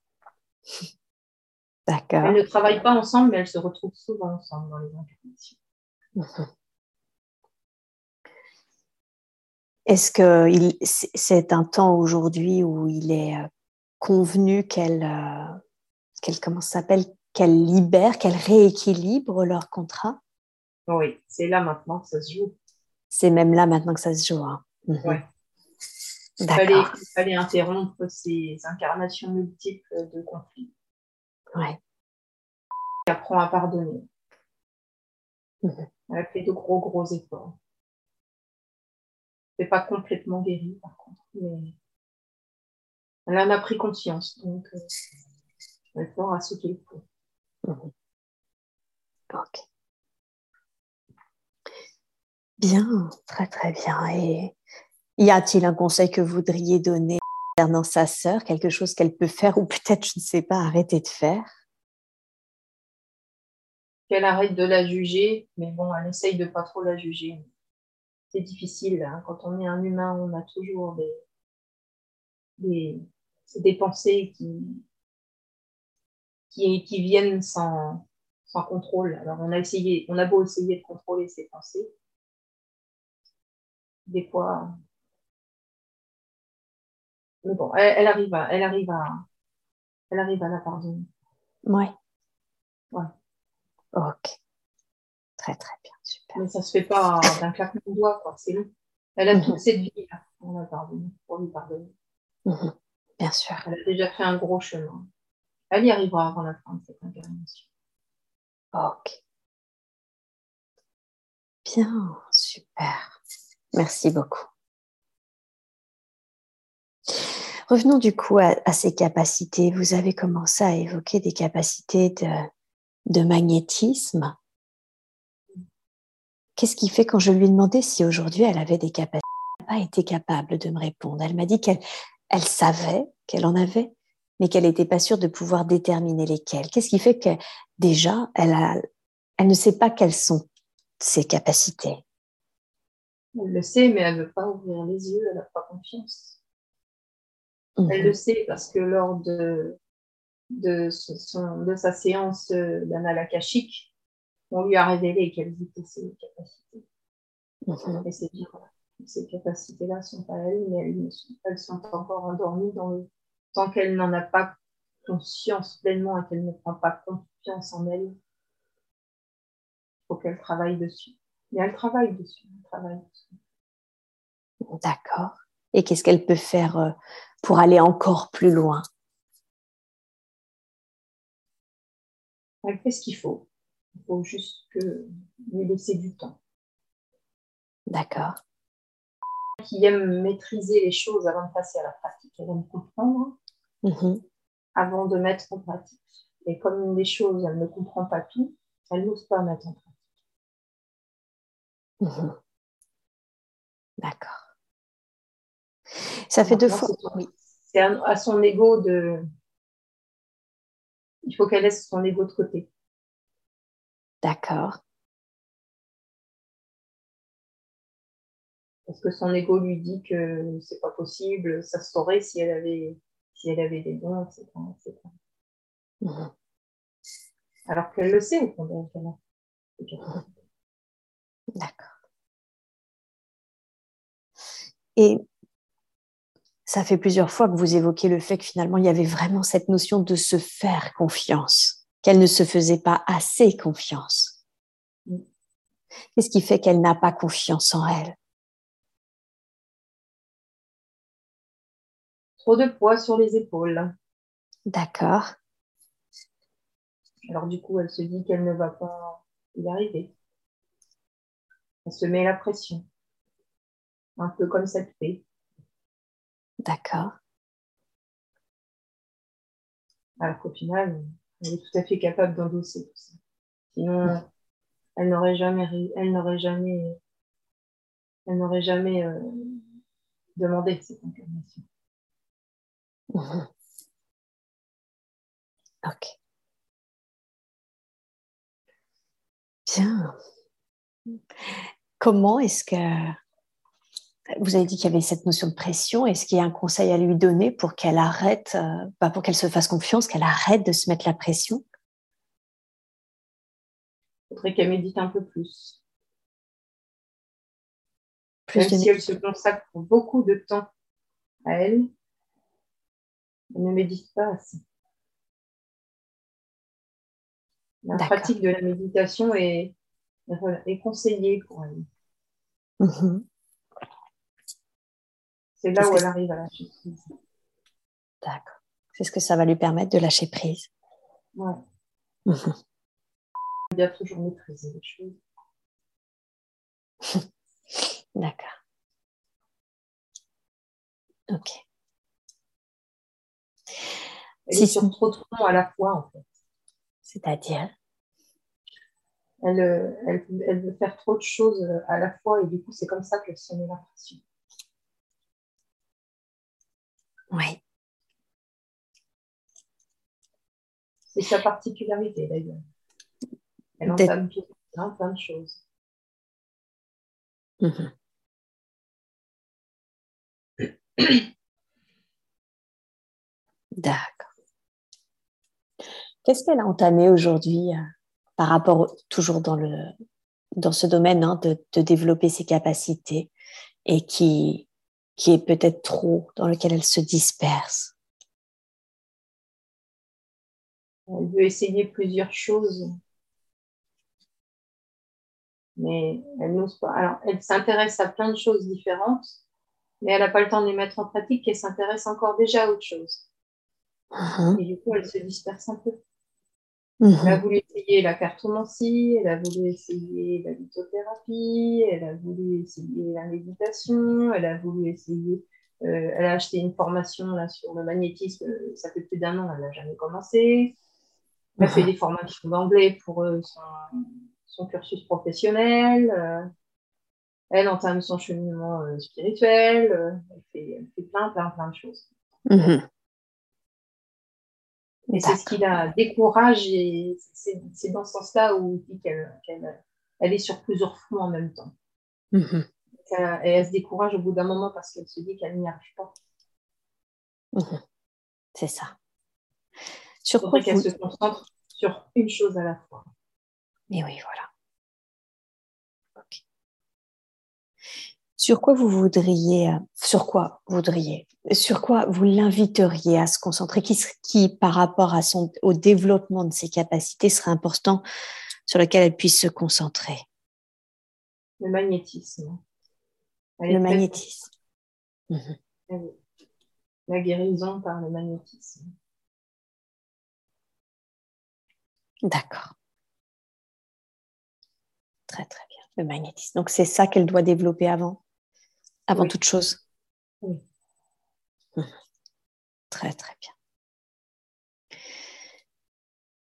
B: [laughs]
A: D'accord.
B: Elles ne travaillent pas ensemble, mais elles se retrouvent souvent ensemble dans les incarnations. Mhm.
A: Est-ce que c'est un temps aujourd'hui où il est euh, convenu qu'elle, euh, comment s'appelle, qu'elle libère, qu'elle rééquilibre leur contrat?
B: Oui, c'est là maintenant que ça se joue.
A: C'est même là maintenant que ça se joue. Hein.
B: Il fallait, interrompre ces incarnations multiples de conflits.
A: Ouais.
B: Elle apprend à pardonner. Elle a fait de gros, gros efforts. C'est pas complètement guéri, par contre, mais Elle en a pris conscience, donc euh, elle ce qu'il faut.
A: Mhm. Ok. Bien, très très bien. Et y a-t-il un conseil que vous voudriez donner concernant sa sœur, quelque chose qu'elle peut faire ou peut-être, je ne sais pas, arrêter de faire?
B: Qu'elle arrête de la juger, mais bon, elle essaye de pas trop la juger. C'est difficile, hein. quand on est un humain, on a toujours des, des, des pensées qui, qui, qui viennent sans, sans contrôle. Alors on a essayé, on a beau essayer de contrôler ses pensées, des fois. Mais bon, elle, arrive à, elle arrive à, elle arrive à la pardonner.
A: Ouais.
B: Ouais.
A: Ok. Très très bien, super.
B: Mais ça se fait pas d'un claquement de doigts, quoi. C'est long. Elle a toute cette vie là, on a pardonné, pour lui pardonner.
A: Mhm. Bien sûr.
B: Elle a déjà fait un gros chemin. Elle y arrivera avant la fin de cette incarnation.
A: Ok. Bien, super. Merci beaucoup. Revenons du coup à, ces capacités. Vous avez commencé à évoquer des capacités de, magnétisme. Qu'est-ce qui fait quand je lui ai demandé si aujourd'hui elle avait des capacités Elle n'a pas été capable de me répondre. Elle m'a dit qu'elle elle savait qu'elle en avait, mais qu'elle n'était pas sûre de pouvoir déterminer lesquelles. Qu'est-ce qui fait que déjà, elle, elle ne sait pas quelles sont ses capacités
B: Elle le sait, mais elle ne veut pas ouvrir les yeux, elle n'a pas confiance. Elle le mhm. sait parce que lors de, de, son, de sa séance d'anal akashique, on lui a révélé quelles étaient ses capacités. Mhm. Et c'est bien. Ces capacités-là sont pas elle, mais elles, elles sont encore endormies dans le... tant qu'elle n'en a pas conscience pleinement et qu'elle ne prend pas confiance en elle. Il faut qu'elle travaille dessus. Mais elle travaille dessus. Elle travaille dessus.
A: D'accord. Et qu'est-ce qu'elle peut faire euh, pour aller encore plus loin
B: Elle fait ce qu'il faut. Il faut juste que lui laisser du temps.
A: D'accord
B: qui aime maîtriser les choses avant de passer à la pratique. Elle aime comprendre
A: mhm.
B: avant de mettre en pratique. Et comme les choses, elle ne comprend pas tout, elle n'ose pas mettre en pratique.
A: Mhm. D'accord. Ça fait deux fois.
B: C'est à son ego de. Il faut qu'elle laisse son ego de côté.
A: D'accord.
B: parce que son ego lui dit que c'est pas possible, ça se saurait si elle avait, si elle avait des dons, etc. Mhm. Alors qu'elle le sait au fond
A: D'accord. Et ça fait plusieurs fois que vous évoquez le fait que finalement il y avait vraiment cette notion de se faire confiance, qu'elle ne se faisait pas assez confiance. Qu'est-ce qui fait qu'elle n'a pas confiance en elle?
B: Trop de poids sur les épaules.
A: D'accord.
B: Alors du coup, elle se dit qu'elle ne va pas y arriver. Elle se met la pression. Un peu comme cette fée.
A: D'accord.
B: Alors qu'au final, elle est tout à fait capable d'endosser tout ça. Sinon, elle n'aurait jamais, elle n'aurait jamais, elle n'aurait jamais euh, demandé cette incarnation. [laughs]
A: Ok. Bien. Comment est-ce que vous avez dit qu'il y avait cette notion de pression. Est-ce qu'il y a un conseil à lui donner pour qu'elle arrête, euh, pas pour qu'elle se fasse confiance, qu'elle arrête de se mettre la pression?
B: Il faudrait qu'elle médite un peu plus. plus Même si elle se consacre beaucoup de temps à elle, elle ne médite pas assez. La pratique de la méditation est, est conseillée pour elle.
A: Mhm.
B: C'est là où elle arrive à lâcher prise.
A: D'accord. C'est ce que ça va lui permettre de lâcher prise.
B: Ouais. Mhm. [laughs] Il a toujours maîtrisé les choses. [laughs]
A: D'accord. Ok.
B: Elle est sur trop de à la fois, en fait.
A: C'est-à-dire?
B: Elle, elle, elle, veut faire trop de choses à la fois et du coup, c'est comme ça qu'elle se met la pression.
A: Oui.
B: C'est sa particularité d'ailleurs. Elle entame plein, plein de choses. Mhm.
A: D'accord. Qu'est-ce qu'elle a entamé aujourd'hui euh, par rapport, toujours dans, le, dans ce domaine, hein, de, de, développer ses capacités et qui, qui est peut-être trop, dans lequel elle se disperse
B: Elle veut essayer plusieurs choses, mais elle n'ose pas. Alors, elle s'intéresse à plein de choses différentes, mais elle n'a pas le temps de les mettre en pratique et s'intéresse encore déjà à autre chose. Uh-huh. Et du coup, elle se disperse un peu. Uh-huh. Elle a voulu essayer la cartomancie, elle a voulu essayer la lithothérapie, elle a voulu essayer la méditation, elle a voulu essayer euh, elle a acheté une formation là, sur le magnétisme, ça fait plus d'un an, elle n'a jamais commencé. Elle a fait des formations d'anglais pour euh, son, cursus professionnel. Euh, elle entame son cheminement euh, spirituel. Elle fait, plein, plein, plein de choses. Mhm. Et c'est ce qui la décourage et c'est dans ce sens-là où il dit qu'elle elle est sur plusieurs fronts en même temps. Mhm. Et elle se décourage au bout d'un moment parce qu'elle se dit qu'elle n'y arrive pas.
A: Mhm. C'est ça.
B: Sur qu'elle se concentre sur une chose à la fois.
A: Et oui, voilà. Sur quoi vous voudriez, sur quoi voudriez, sur quoi vous l'inviteriez à se concentrer, qui, qui par rapport à son, au développement de ses capacités serait important sur lequel elle puisse se concentrer?
B: Le magnétisme.
A: le magnétisme. Mhm.
B: La guérison par le magnétisme.
A: D'accord. Très très bien. Le magnétisme. Donc c'est ça qu'elle doit développer avant, avant toute chose.
B: Oui. [laughs]
A: Très très bien.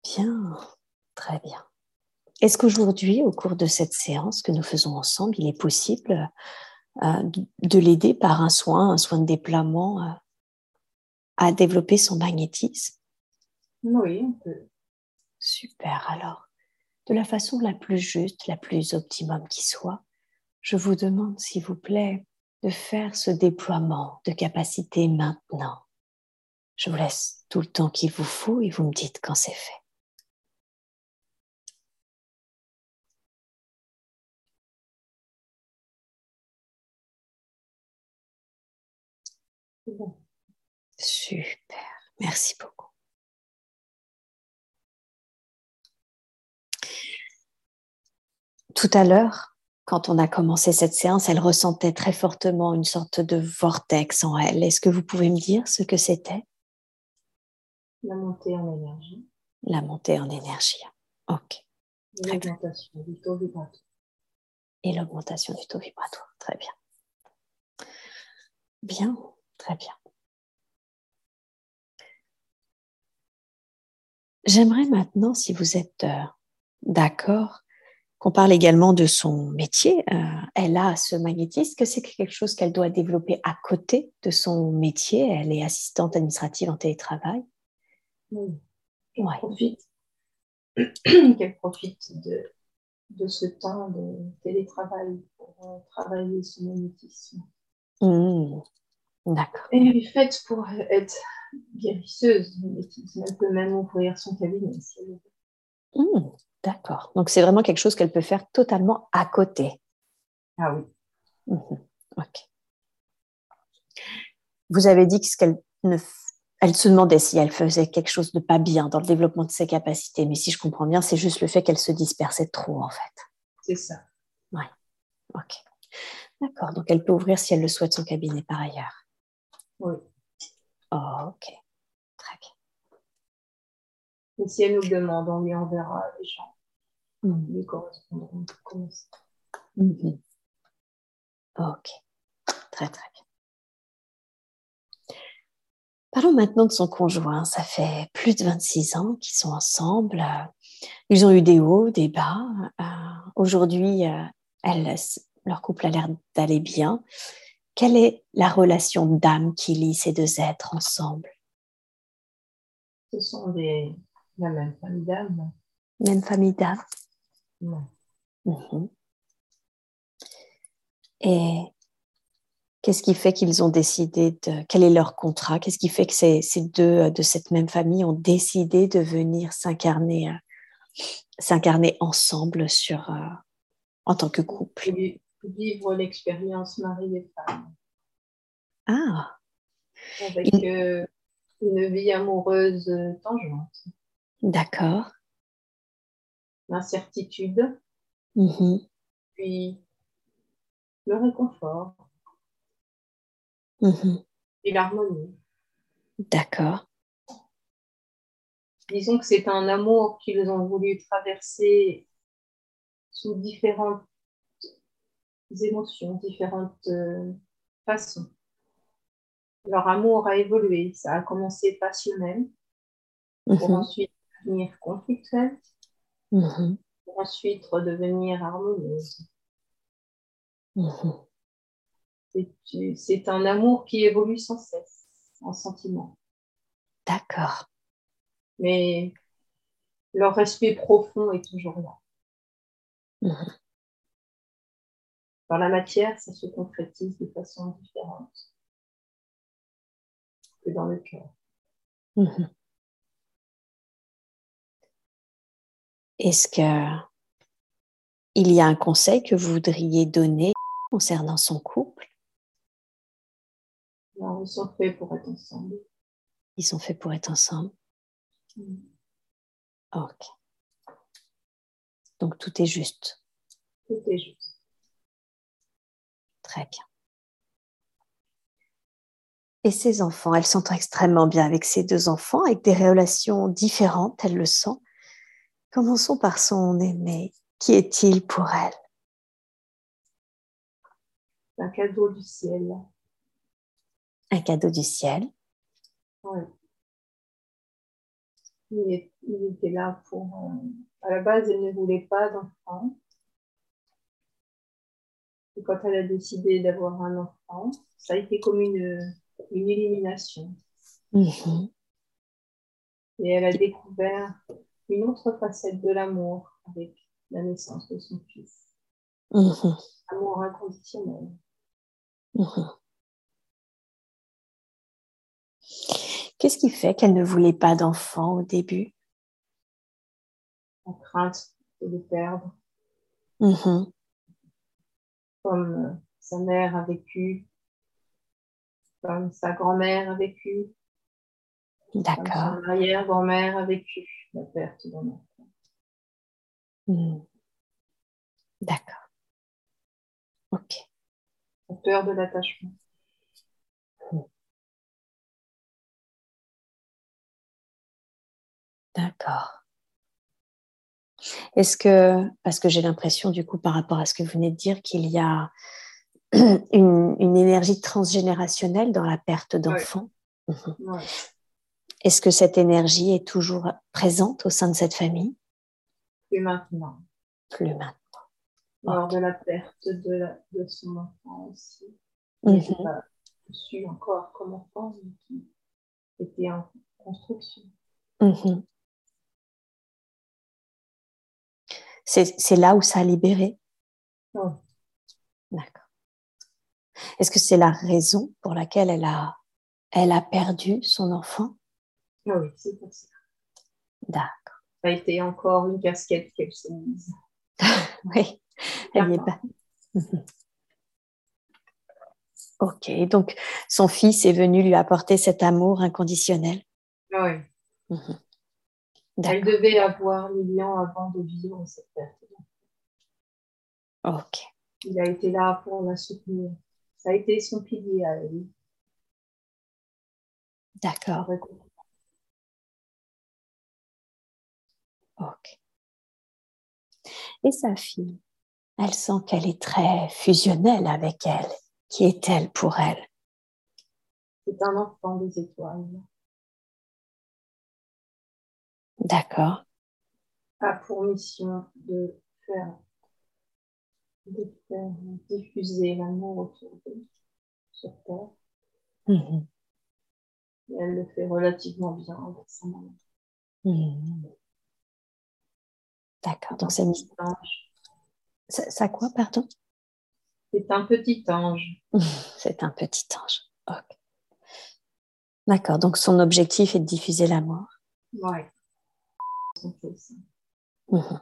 A: Bien, très bien. Est-ce qu'aujourd'hui, au cours de cette séance que nous faisons ensemble, il est possible euh, de l'aider par un soin, un soin de déploiement euh, à développer son magnétisme?
B: Oui, on peut.
A: Super, alors, de la façon la plus juste, la plus optimum qui soit, je vous demande, s'il vous plaît, de faire ce déploiement de capacité maintenant. Je vous laisse tout le temps qu'il vous faut et vous me dites quand c'est fait. Super, merci beaucoup. tout à l'heure, quand on a commencé cette séance, elle ressentait très fortement une sorte de vortex en elle. Est-ce que vous pouvez me dire ce que c'était?
B: La montée en énergie.
A: La montée en énergie. Ok.
B: L'augmentation du taux vibratoire.
A: Et l'augmentation du taux vibratoire. Très bien. Bien, très bien. J'aimerais maintenant, si vous êtes euh, d'accord, qu'on parle également de son métier. Euh, elle a ce magnétisme, que c'est quelque chose qu'elle doit développer à côté de son métier? Elle est assistante administrative en télétravail?
B: Oui. Qu'elle profite, [clears throat] qu'elle profite de, de, ce temps de télétravail pour euh, travailler son magnétisme.
A: Mmh. D'accord.
B: Elle est faite pour être guérisseuse du magnétisme. Elle peut même ouvrir son cabinet si elle veut.
A: Mmh. D'accord. Donc c'est vraiment quelque chose qu'elle peut faire totalement à côté.
B: Ah oui.
A: Mhm. Ok. Vous avez dit qu'elle ne elle se demandait si elle faisait quelque chose de pas bien dans le développement de ses capacités, mais si je comprends bien, c'est juste le fait qu'elle se dispersait trop en fait.
B: C'est ça.
A: Oui. Ok. D'accord. Donc elle peut ouvrir si elle le souhaite son cabinet par ailleurs.
B: Oui.
A: Oh, ok.
B: Et si elle nous demande, on lui enverra les gens qui lui correspondront.
A: Mhm. Ok, très très bien. Parlons maintenant de son conjoint. Ça fait plus de 26 ans qu'ils sont ensemble. Ils ont eu des hauts, des bas. Euh, aujourd'hui, euh, leur couple a l'air d'aller bien. Quelle est la relation d'âme qui lie ces deux êtres ensemble?
B: Ce sont des, la même famille d'âme.
A: Même famille d'âme mhm. Et Qu'est-ce qui fait qu'ils ont décidé de... Quel est leur contrat? Qu'est-ce qui fait que ces, deux euh, de cette même famille ont décidé de venir s'incarner, euh, s'incarner ensemble sur, euh, en tant que couple?
B: Vivre l'expérience mari et femme.
A: Ah
B: Avec une vie amoureuse tangente.
A: D'accord.
B: L'incertitude.
A: Mm-hmm.
B: Puis le réconfort.
A: Mhm.
B: et l'harmonie.
A: D'accord.
B: Disons que c'est un amour qu'ils ont voulu traverser sous différentes émotions, différentes euh, façons. Leur amour a évolué. Ça a commencé passionnel, pour mhm. ensuite devenir conflictuel,
A: mhm.
B: pour ensuite redevenir harmonieuse. C'est un amour qui évolue sans cesse, en sentiment.
A: D'accord.
B: Mais leur respect profond est toujours là.
A: Mhm.
B: Dans la matière, ça se concrétise de façon différente que dans le cœur.
A: Est-ce que il y a un conseil que vous voudriez donner concernant son couple?
B: Ils sont faits pour être ensemble.
A: Ils sont faits pour être ensemble.
B: Mm.
A: Ok. Donc tout est juste.
B: Tout est juste.
A: Très bien. Et ces enfants, elles s'entendent extrêmement bien avec ces deux enfants, avec des relations différentes, elles le sont. Commençons par son aimé. Qui est-il pour elle?
B: Un cadeau du ciel
A: un cadeau du ciel.
B: Oui. Il, était là pour. Euh, à la base, elle ne voulait pas d'enfant. Et quand elle a décidé d'avoir un enfant, ça a été comme une, une illumination.
A: Mm-hmm.
B: Et elle a découvert une autre facette de l'amour avec la naissance de son fils.
A: Mm-hmm.
B: Amour inconditionnel.
A: Mm-hmm. Qu'est-ce qui fait qu'elle ne voulait pas d'enfant au début?
B: La crainte de le perdre.
A: Mm-hmm.
B: Comme euh, sa mère a vécu, comme sa grand-mère a vécu,
A: D'accord.
B: Son arrière-grand-mère a vécu la perte d'un enfant.
A: Mm. D'accord. Ok.
B: La peur de l'attachement.
A: D'accord. Est-ce que, parce que j'ai l'impression du coup par rapport à ce que vous venez de dire, qu'il y a [clears throat] une, énergie transgénérationnelle dans la perte d'enfants?
B: Mhm.
A: Est-ce que cette énergie est toujours présente au sein de cette famille?
B: Plus maintenant.
A: Plus maintenant.
B: Lors de la perte de, son enfant aussi. Je n'ai pas su encore comme enfant, mais qui était en construction.
A: Mhm. C'est là où ça a libéré? D'accord. Est-ce que c'est la raison pour laquelle elle a, elle a perdu son enfant?
B: Ah Oui, c'est pour ça.
A: D'accord.
B: Ça a été encore une casquette qu'elle s'est mise. [laughs]
A: oui, elle est pas. ok, donc son fils est venu lui apporter cet amour inconditionnel.
B: Oui. Mhm. Elle devait avoir Lilian avant de vivre cette perte.
A: Ok.
B: Il a été là pour la soutenir. Ça a été son pilier à elle.
A: D'accord. Ok. Et sa fille, elle sent qu'elle est très fusionnelle avec elle. Qui est-elle pour elle?
B: C'est un enfant des étoiles.
A: D'accord.
B: A pour mission de faire, de faire diffuser l'amour autour d'eux sur Terre.
A: Mhm.
B: Et elle le fait relativement bien avec sa maman.
A: Mhm. D'accord. Donc, c'est ça, ça quoi, pardon?
B: C'est un petit ange. [laughs]
A: C'est un petit ange. Ok. D'accord. Donc, son objectif est de diffuser l'amour.
B: Ça.
A: Mhm.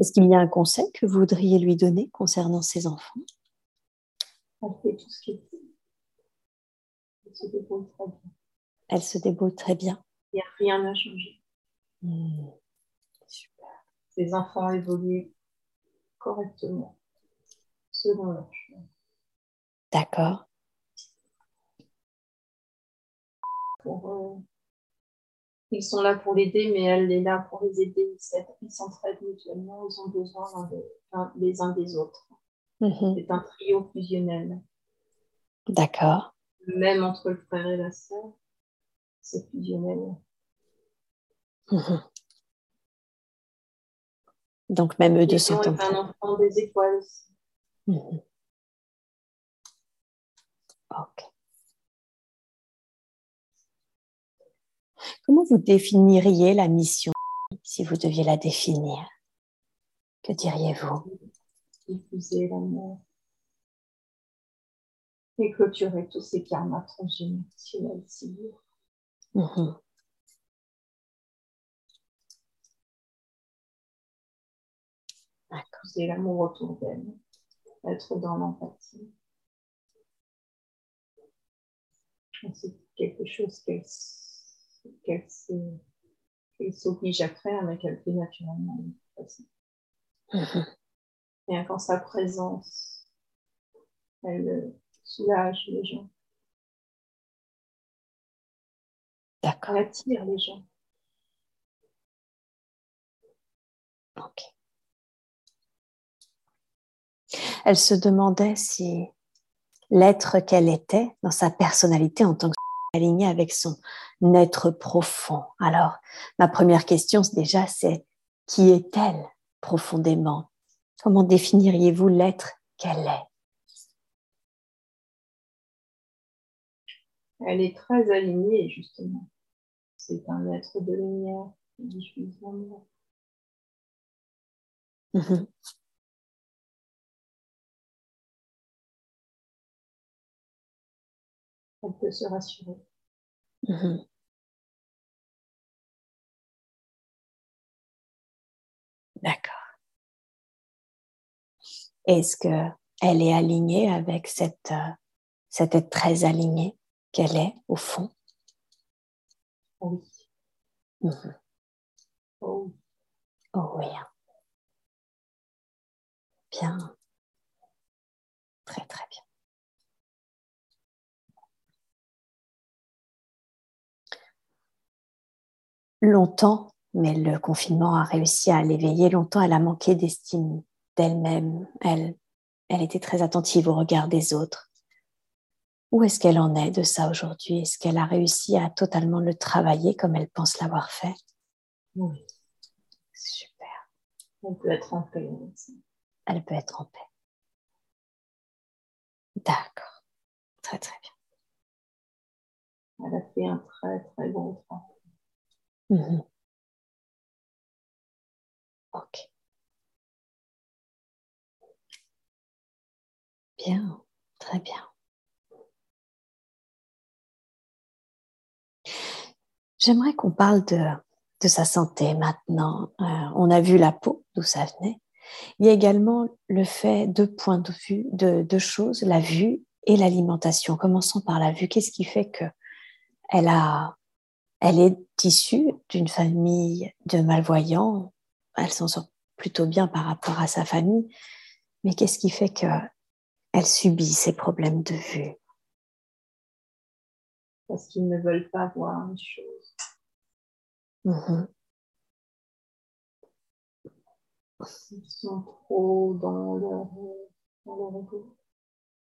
A: Est-ce qu'il y a un conseil que vous voudriez lui donner concernant ses enfants?
B: Elle fait tout ce est. Elle se débrouille très bien.
A: Elle se débrouille très bien.
B: Il n'y a rien à changer.
A: Hmm. Super.
B: Les enfants évoluent correctement selon leur choix.
A: D'accord.
B: Pour, euh, Ils sont là pour l'aider, mais elle est là pour les aider. Ils s'entraident mutuellement. Ils ont besoin l'un- les uns des autres.
A: Mhm.
B: C'est un trio fusionnel.
A: D'accord.
B: Même entre le frère et la sœur, c'est fusionnel. [laughs]
A: Donc, même eux deux
B: est un enfant des étoiles aussi.
A: Mhm. [laughs] Ok. Comment vous définiriez la mission si vous deviez la définir? Que diriez-vous?
B: Diffuser l'amour et clôturer tous ces karmas transgénérationnels si lourds.
A: Mhm. D'accord.
B: Diffuser l'amour autour d'elle, être dans l'empathie. C'est quelque chose qu'elle s'oblige à faire, mais qu'elle fait naturellement. de toute façon. Et quand sa présence, elle euh, soulage les gens,
A: D'accord.
B: elle attire les gens.
A: Ok. Elle se demandait si l'être qu'elle était, dans sa personnalité en tant que alignée avec son être profond. Alors, ma première question déjà, c'est qui est-elle profondément? Comment définiriez-vous l'être qu'elle est?
B: Elle est très alignée, justement. C'est un être de lumière qui diffuse l'amour. Elle peut se rassurer.
A: Mhm. D'accord. Est-ce que elle est alignée avec cette, euh, cette être très alignée qu'elle est au fond
B: Oui.
A: Mhm.
B: Oh, oui.
A: Oh oui. Bien. Très très bien. Longtemps, mais le confinement a réussi à l'éveiller. Longtemps, elle a manqué d'estime d'elle-même. Elle, elle était très attentive au regard des autres. Où est-ce qu'elle en est de ça aujourd'hui? Est-ce qu'elle a réussi à totalement le travailler comme elle pense l'avoir fait?
B: Oui.
A: Super.
B: Elle peut être en paix. aussi.
A: Elle peut être en paix. D'accord. Très très bien.
B: Elle a fait un très très bon travail.
A: Mhm. Ok. Bien, très bien. J'aimerais qu'on parle de, de sa santé maintenant. Euh, on a vu la peau, d'où ça venait. Il y a également le fait, deux points de vue, de deux choses, la vue et l'alimentation. Commençons par la vue. Qu'est-ce qui fait que elle est issue d'une famille de malvoyants? Elle s'en sort plutôt bien par rapport à sa famille. Mais qu'est-ce qui fait que elle subit ces problèmes de vue?
B: Parce qu'ils ne veulent pas voir les choses.
A: Mhm.
B: Ils sont trop dans leur, dans leur ego.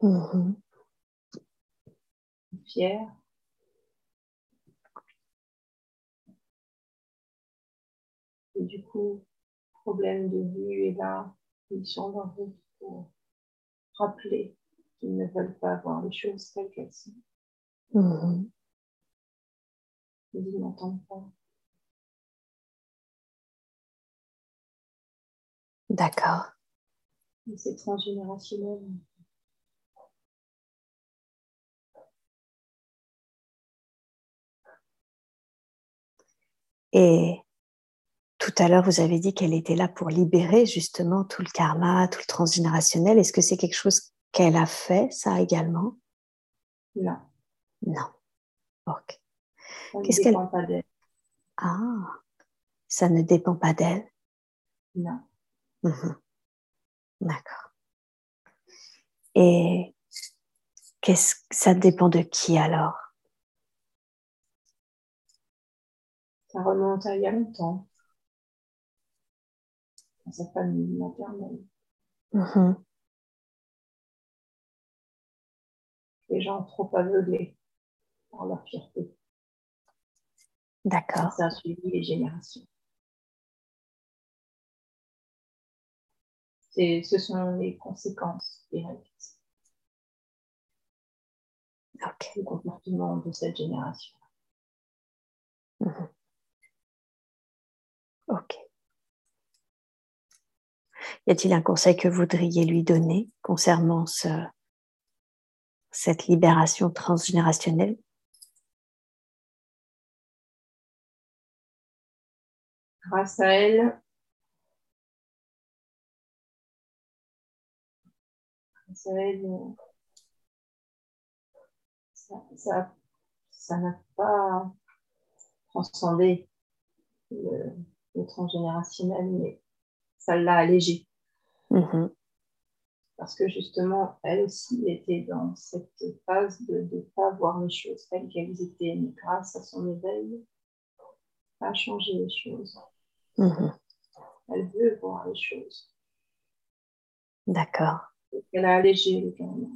A: Mhm.
B: Fière. Et du coup, problème de vue et là, ils sont dans route pour rappeler qu'ils ne veulent pas voir les choses telles qu'elles sont.
A: Mhm.
B: Ils n'entendent pas.
A: D'accord.
B: Et C'est transgénérationnel.
A: Et tout à l'heure, vous avez dit qu'elle était là pour libérer justement tout le karma, tout le transgénérationnel. Est-ce que c'est quelque chose qu'elle a fait, ça également?
B: Non,
A: Non. Ok.
B: ça ne
A: Qu'est-ce qu'elle-
B: dépend pas d'elle.
A: Ah, ça ne dépend pas d'elle?
B: Non.
A: D'accord. Et qu'est-ce ça dépend de qui alors?
B: Ça remonte à il y a longtemps. Dans sa famille maternelle. Les gens trop aveuglés par leur fierté.
A: D'accord.
B: Ça a suivi les générations. Ce sont les conséquences directes
A: Ok.
B: du comportement de cette génération.
A: Mhm. Ok. Y a-t-il un conseil que vous voudriez lui donner concernant ce, cette libération transgénérationnelle?
B: Grâce à elle, ça n'a pas transcendé le, le transgénérationnel, mais ça l'a allégé.
A: Mhm.
B: Parce que justement, elle aussi était dans cette phase de ne pas voir les choses telles qu'elles étaient, mais grâce à son éveil, ça a changé les choses.
A: Mhm.
B: Elle veut voir les choses.
A: D'accord.
B: Elle a allégé le karma.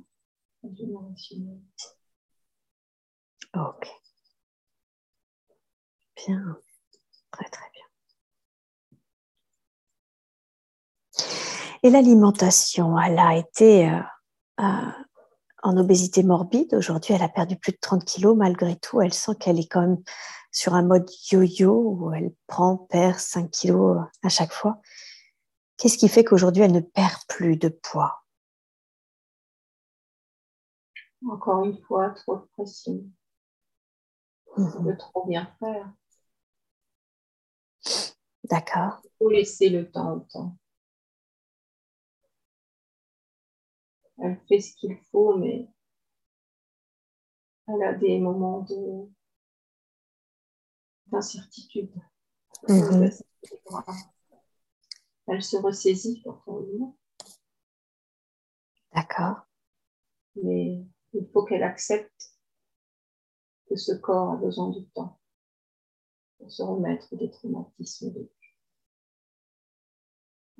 A: Ok. Bien. Très très bien. Et l'alimentation, elle a été euh, euh, en obésité morbide. Aujourd'hui, elle a perdu plus de 30 kilos. Malgré tout, elle sent qu'elle est quand même sur un mode yo-yo où elle prend, perd 5 kilos euh, à chaque fois. Qu'est-ce qui fait qu'aujourd'hui, elle ne perd plus de poids?
B: Encore une fois, trop de pression. On
A: Mhm.
B: veut trop bien faire.
A: D'accord.
B: Il faut laisser le temps au temps. Elle fait ce qu'il faut, mais elle a des moments de d'incertitude.
A: Mhm.
B: Elle se ressaisit fortement,
A: D'accord.
B: mais il faut qu'elle accepte que ce corps a besoin du temps pour se remettre des traumatismes vécus.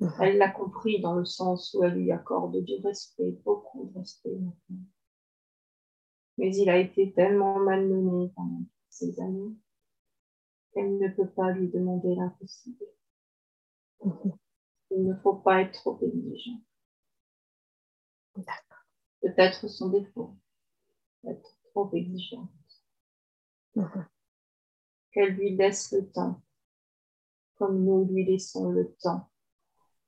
A: Mhm.
B: Elle l'a compris dans le sens où elle lui accorde du respect, beaucoup de respect maintenant. Mais il a été tellement malmené pendant ces années qu'elle ne peut pas lui demander l'impossible.
A: Mhm.
B: Il ne faut pas être trop exigeant. Peut-être son défaut, être trop exigeant.
A: Mhm.
B: Qu'elle lui laisse le temps, comme nous lui laissons le temps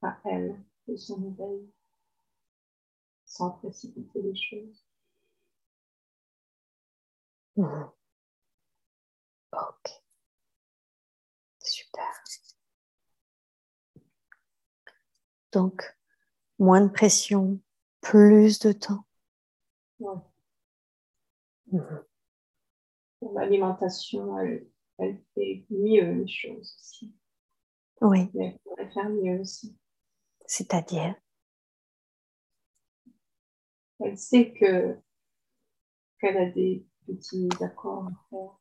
B: à elle de son éveil, sans précipiter les choses.
A: Mhm. Ok. Super. Donc, moins de pression, plus de temps.
B: Ouais. Pour l'alimentation, elle, elle fait mieux les choses aussi.
A: Oui,
B: Mais elle pourrait faire mieux aussi.
A: c'est-à-dire?
B: Elle sait que qu'elle a des petits accords à faire.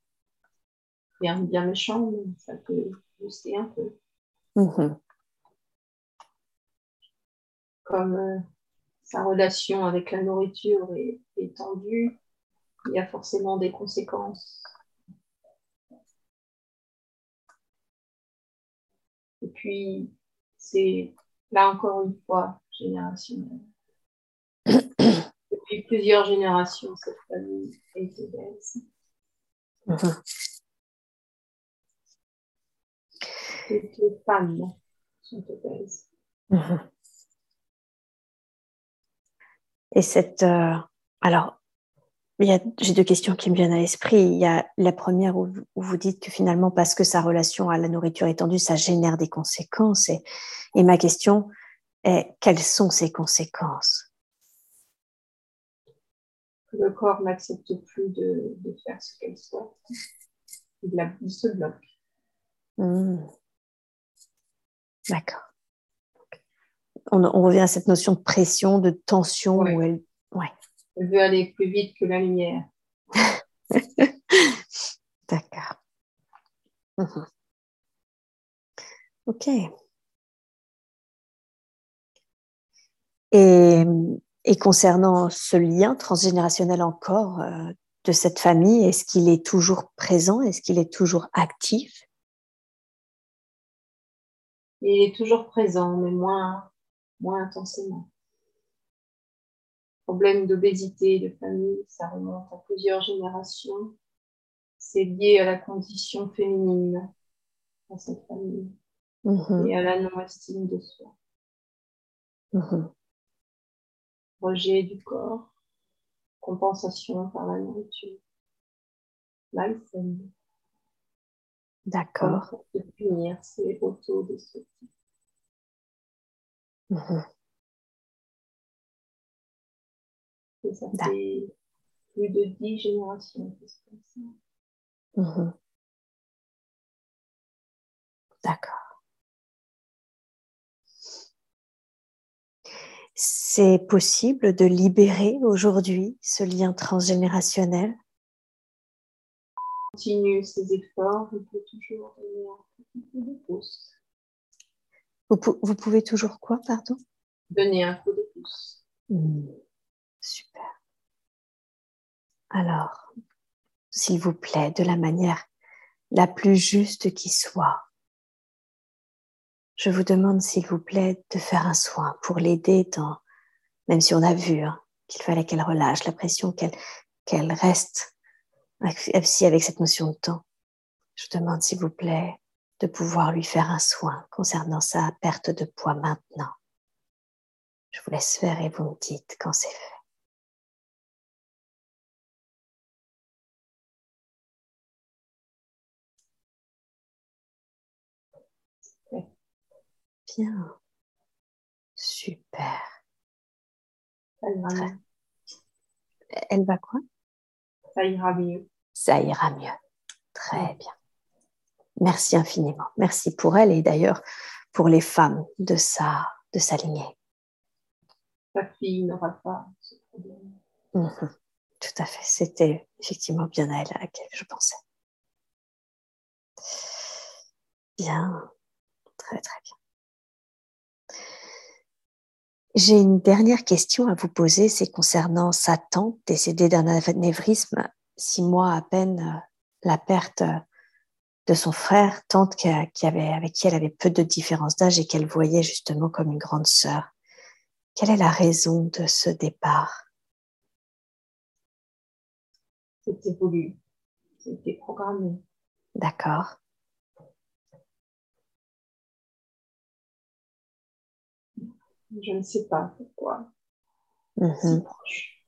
B: Rien de bien méchant, mais ça peut booster un peu.
A: Mhm.
B: Comme euh, sa relation avec la nourriture est, est tendue, il y a forcément des conséquences. Et puis, c'est là encore une fois générationnel. Depuis plusieurs générations, cette famille est obèse. Les femmes sont obèses.
A: Et cette. euh, alors, j'ai deux questions qui me viennent à l'esprit. Il y a la première où, vous- où vous dites que finalement, parce que sa relation à la nourriture est tendue, ça génère des conséquences. Et, et ma question est quelles sont ces conséquences?
B: Le corps n'accepte plus de, de faire ce qu'elle souhaite. Il, la- il se bloque.
A: Hmm. D'accord. On, on revient à cette notion de pression, de tension
B: Ouais.
A: où elle.
B: Veut aller plus vite que la lumière. [laughs]
A: D'accord. [laughs] Ok. Et, et concernant ce lien transgénérationnel encore euh, de cette famille, est-ce qu'il est toujours présent? Est-ce qu'il est toujours actif?
B: Il est toujours présent, mais moins, moins intensément. Problème d'obésité de famille, ça remonte à plusieurs générations. C'est lié à la condition féminine dans cette famille
A: Mhm,
B: et à la non-estime de soi.
A: mhm.
B: Rejet du corps, compensation par la nourriture. Malsaine.
A: D'accord.
B: Se punir, c'est auto-destructif.
A: Mhm.
B: Et ça fait plus de dix générations.
A: Mhm. D'accord. C'est possible de libérer aujourd'hui ce lien transgénérationnel?
B: Continue ses efforts, il peut toujours donner un coup de pouce.
A: vous, vous pouvez toujours quoi, pardon?
B: Donner un coup de pouce.
A: Hmm, Super. Alors, s'il vous plaît, de la manière la plus juste qui soit, je vous demande, s'il vous plaît, de faire un soin pour l'aider dans, même si on a vu hein, qu'il fallait qu'elle relâche la pression, qu'elle qu'elle reste aussi avec cette notion de temps. Je demande, s'il vous plaît, de pouvoir lui faire un soin concernant sa perte de poids maintenant. Je vous laisse faire et vous me dites quand c'est fait. Bien. Super. Très.
B: mieux.
A: Elle va quoi?
B: Ça ira mieux.
A: Ça ira mieux. Très bien. Merci infiniment. Merci pour elle et d'ailleurs pour les femmes de sa, de sa lignée.
B: Ta fille n'aura pas ce problème.
A: Mhm. Tout à fait. C'était effectivement bien à elle à laquelle je pensais. Bien. Très, très bien. J'ai une dernière question à vous poser, c'est concernant sa tante décédée d'un anévrisme, six mois à peine euh, la perte euh, de son frère, tante qui, avait, avec qui elle avait peu de différence d'âge et qu'elle voyait justement comme une grande sœur. Quelle est la raison de ce départ?
B: C'était voulu. C'était programmé.
A: D'accord.
B: Je ne sais pas pourquoi.
A: Mhm.
B: Si proche.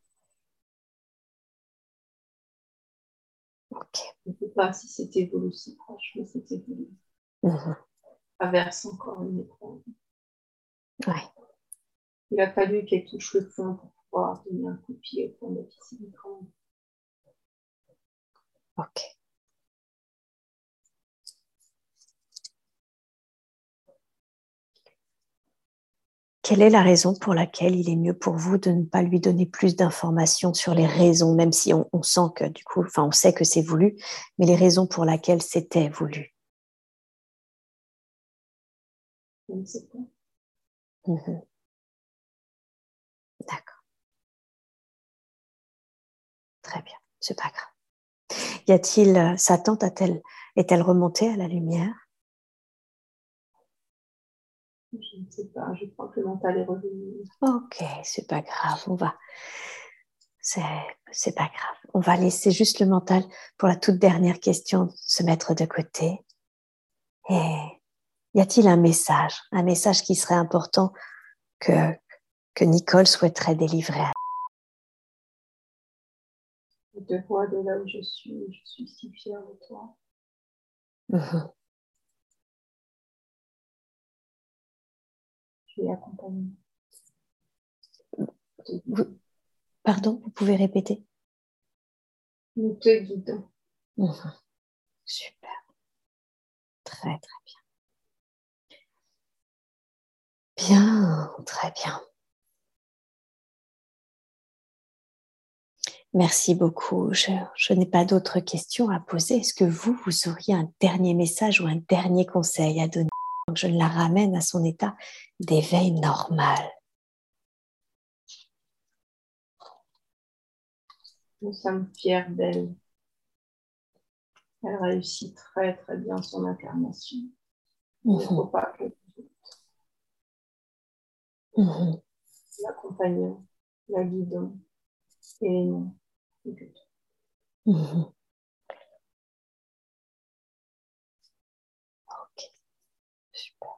A: Ok.
B: Je ne sais pas si c'était voulu si proche, mais c'était voulu.
A: Mhm.
B: Traverse encore une épreuve.
A: Ouais.
B: Il a fallu qu'elle touche le fond pour pouvoir donner un coup de pied au fond de la piscine grande.
A: Ok. Quelle est la raison pour laquelle il est mieux pour vous de ne pas lui donner plus d'informations sur les raisons, même si on, on, sent que du coup, enfin, on sait que c'est voulu, mais les raisons pour lesquelles c'était voulu? Mhm. D'accord. Très bien, c'est pas grave. Y a-t-il, euh, sa tante a-t-elle, est-elle remontée à la lumière?
B: Je ne sais pas, je crois que le mental est revenu.
A: Ok, c'est pas grave, on va. C'est, pas grave. On va laisser juste le mental pour la toute dernière question se mettre de côté. Et y a-t-il un message, un message qui serait important que, que Nicole souhaiterait délivrer à
B: Je te vois de là où je suis, je suis si fière de toi.
A: Mhm.
B: Accompagner.
A: Vous- Pardon, vous pouvez répéter?
B: Nous te guidons.
A: Super. Très, très bien. Bien, très bien. Merci beaucoup. Je, je n'ai pas d'autres questions à poser. Est-ce que vous, vous auriez un dernier message ou un dernier conseil à donner? Je la ramène à son état d'éveil normal
B: Nous sommes fiers d'elle. Elle réussit très très bien son incarnation. Il ne
A: Mhm,
B: faut pas que
A: mhm.
B: l'accompagnons, la guidons et. Et
A: Mhm. Ok, super.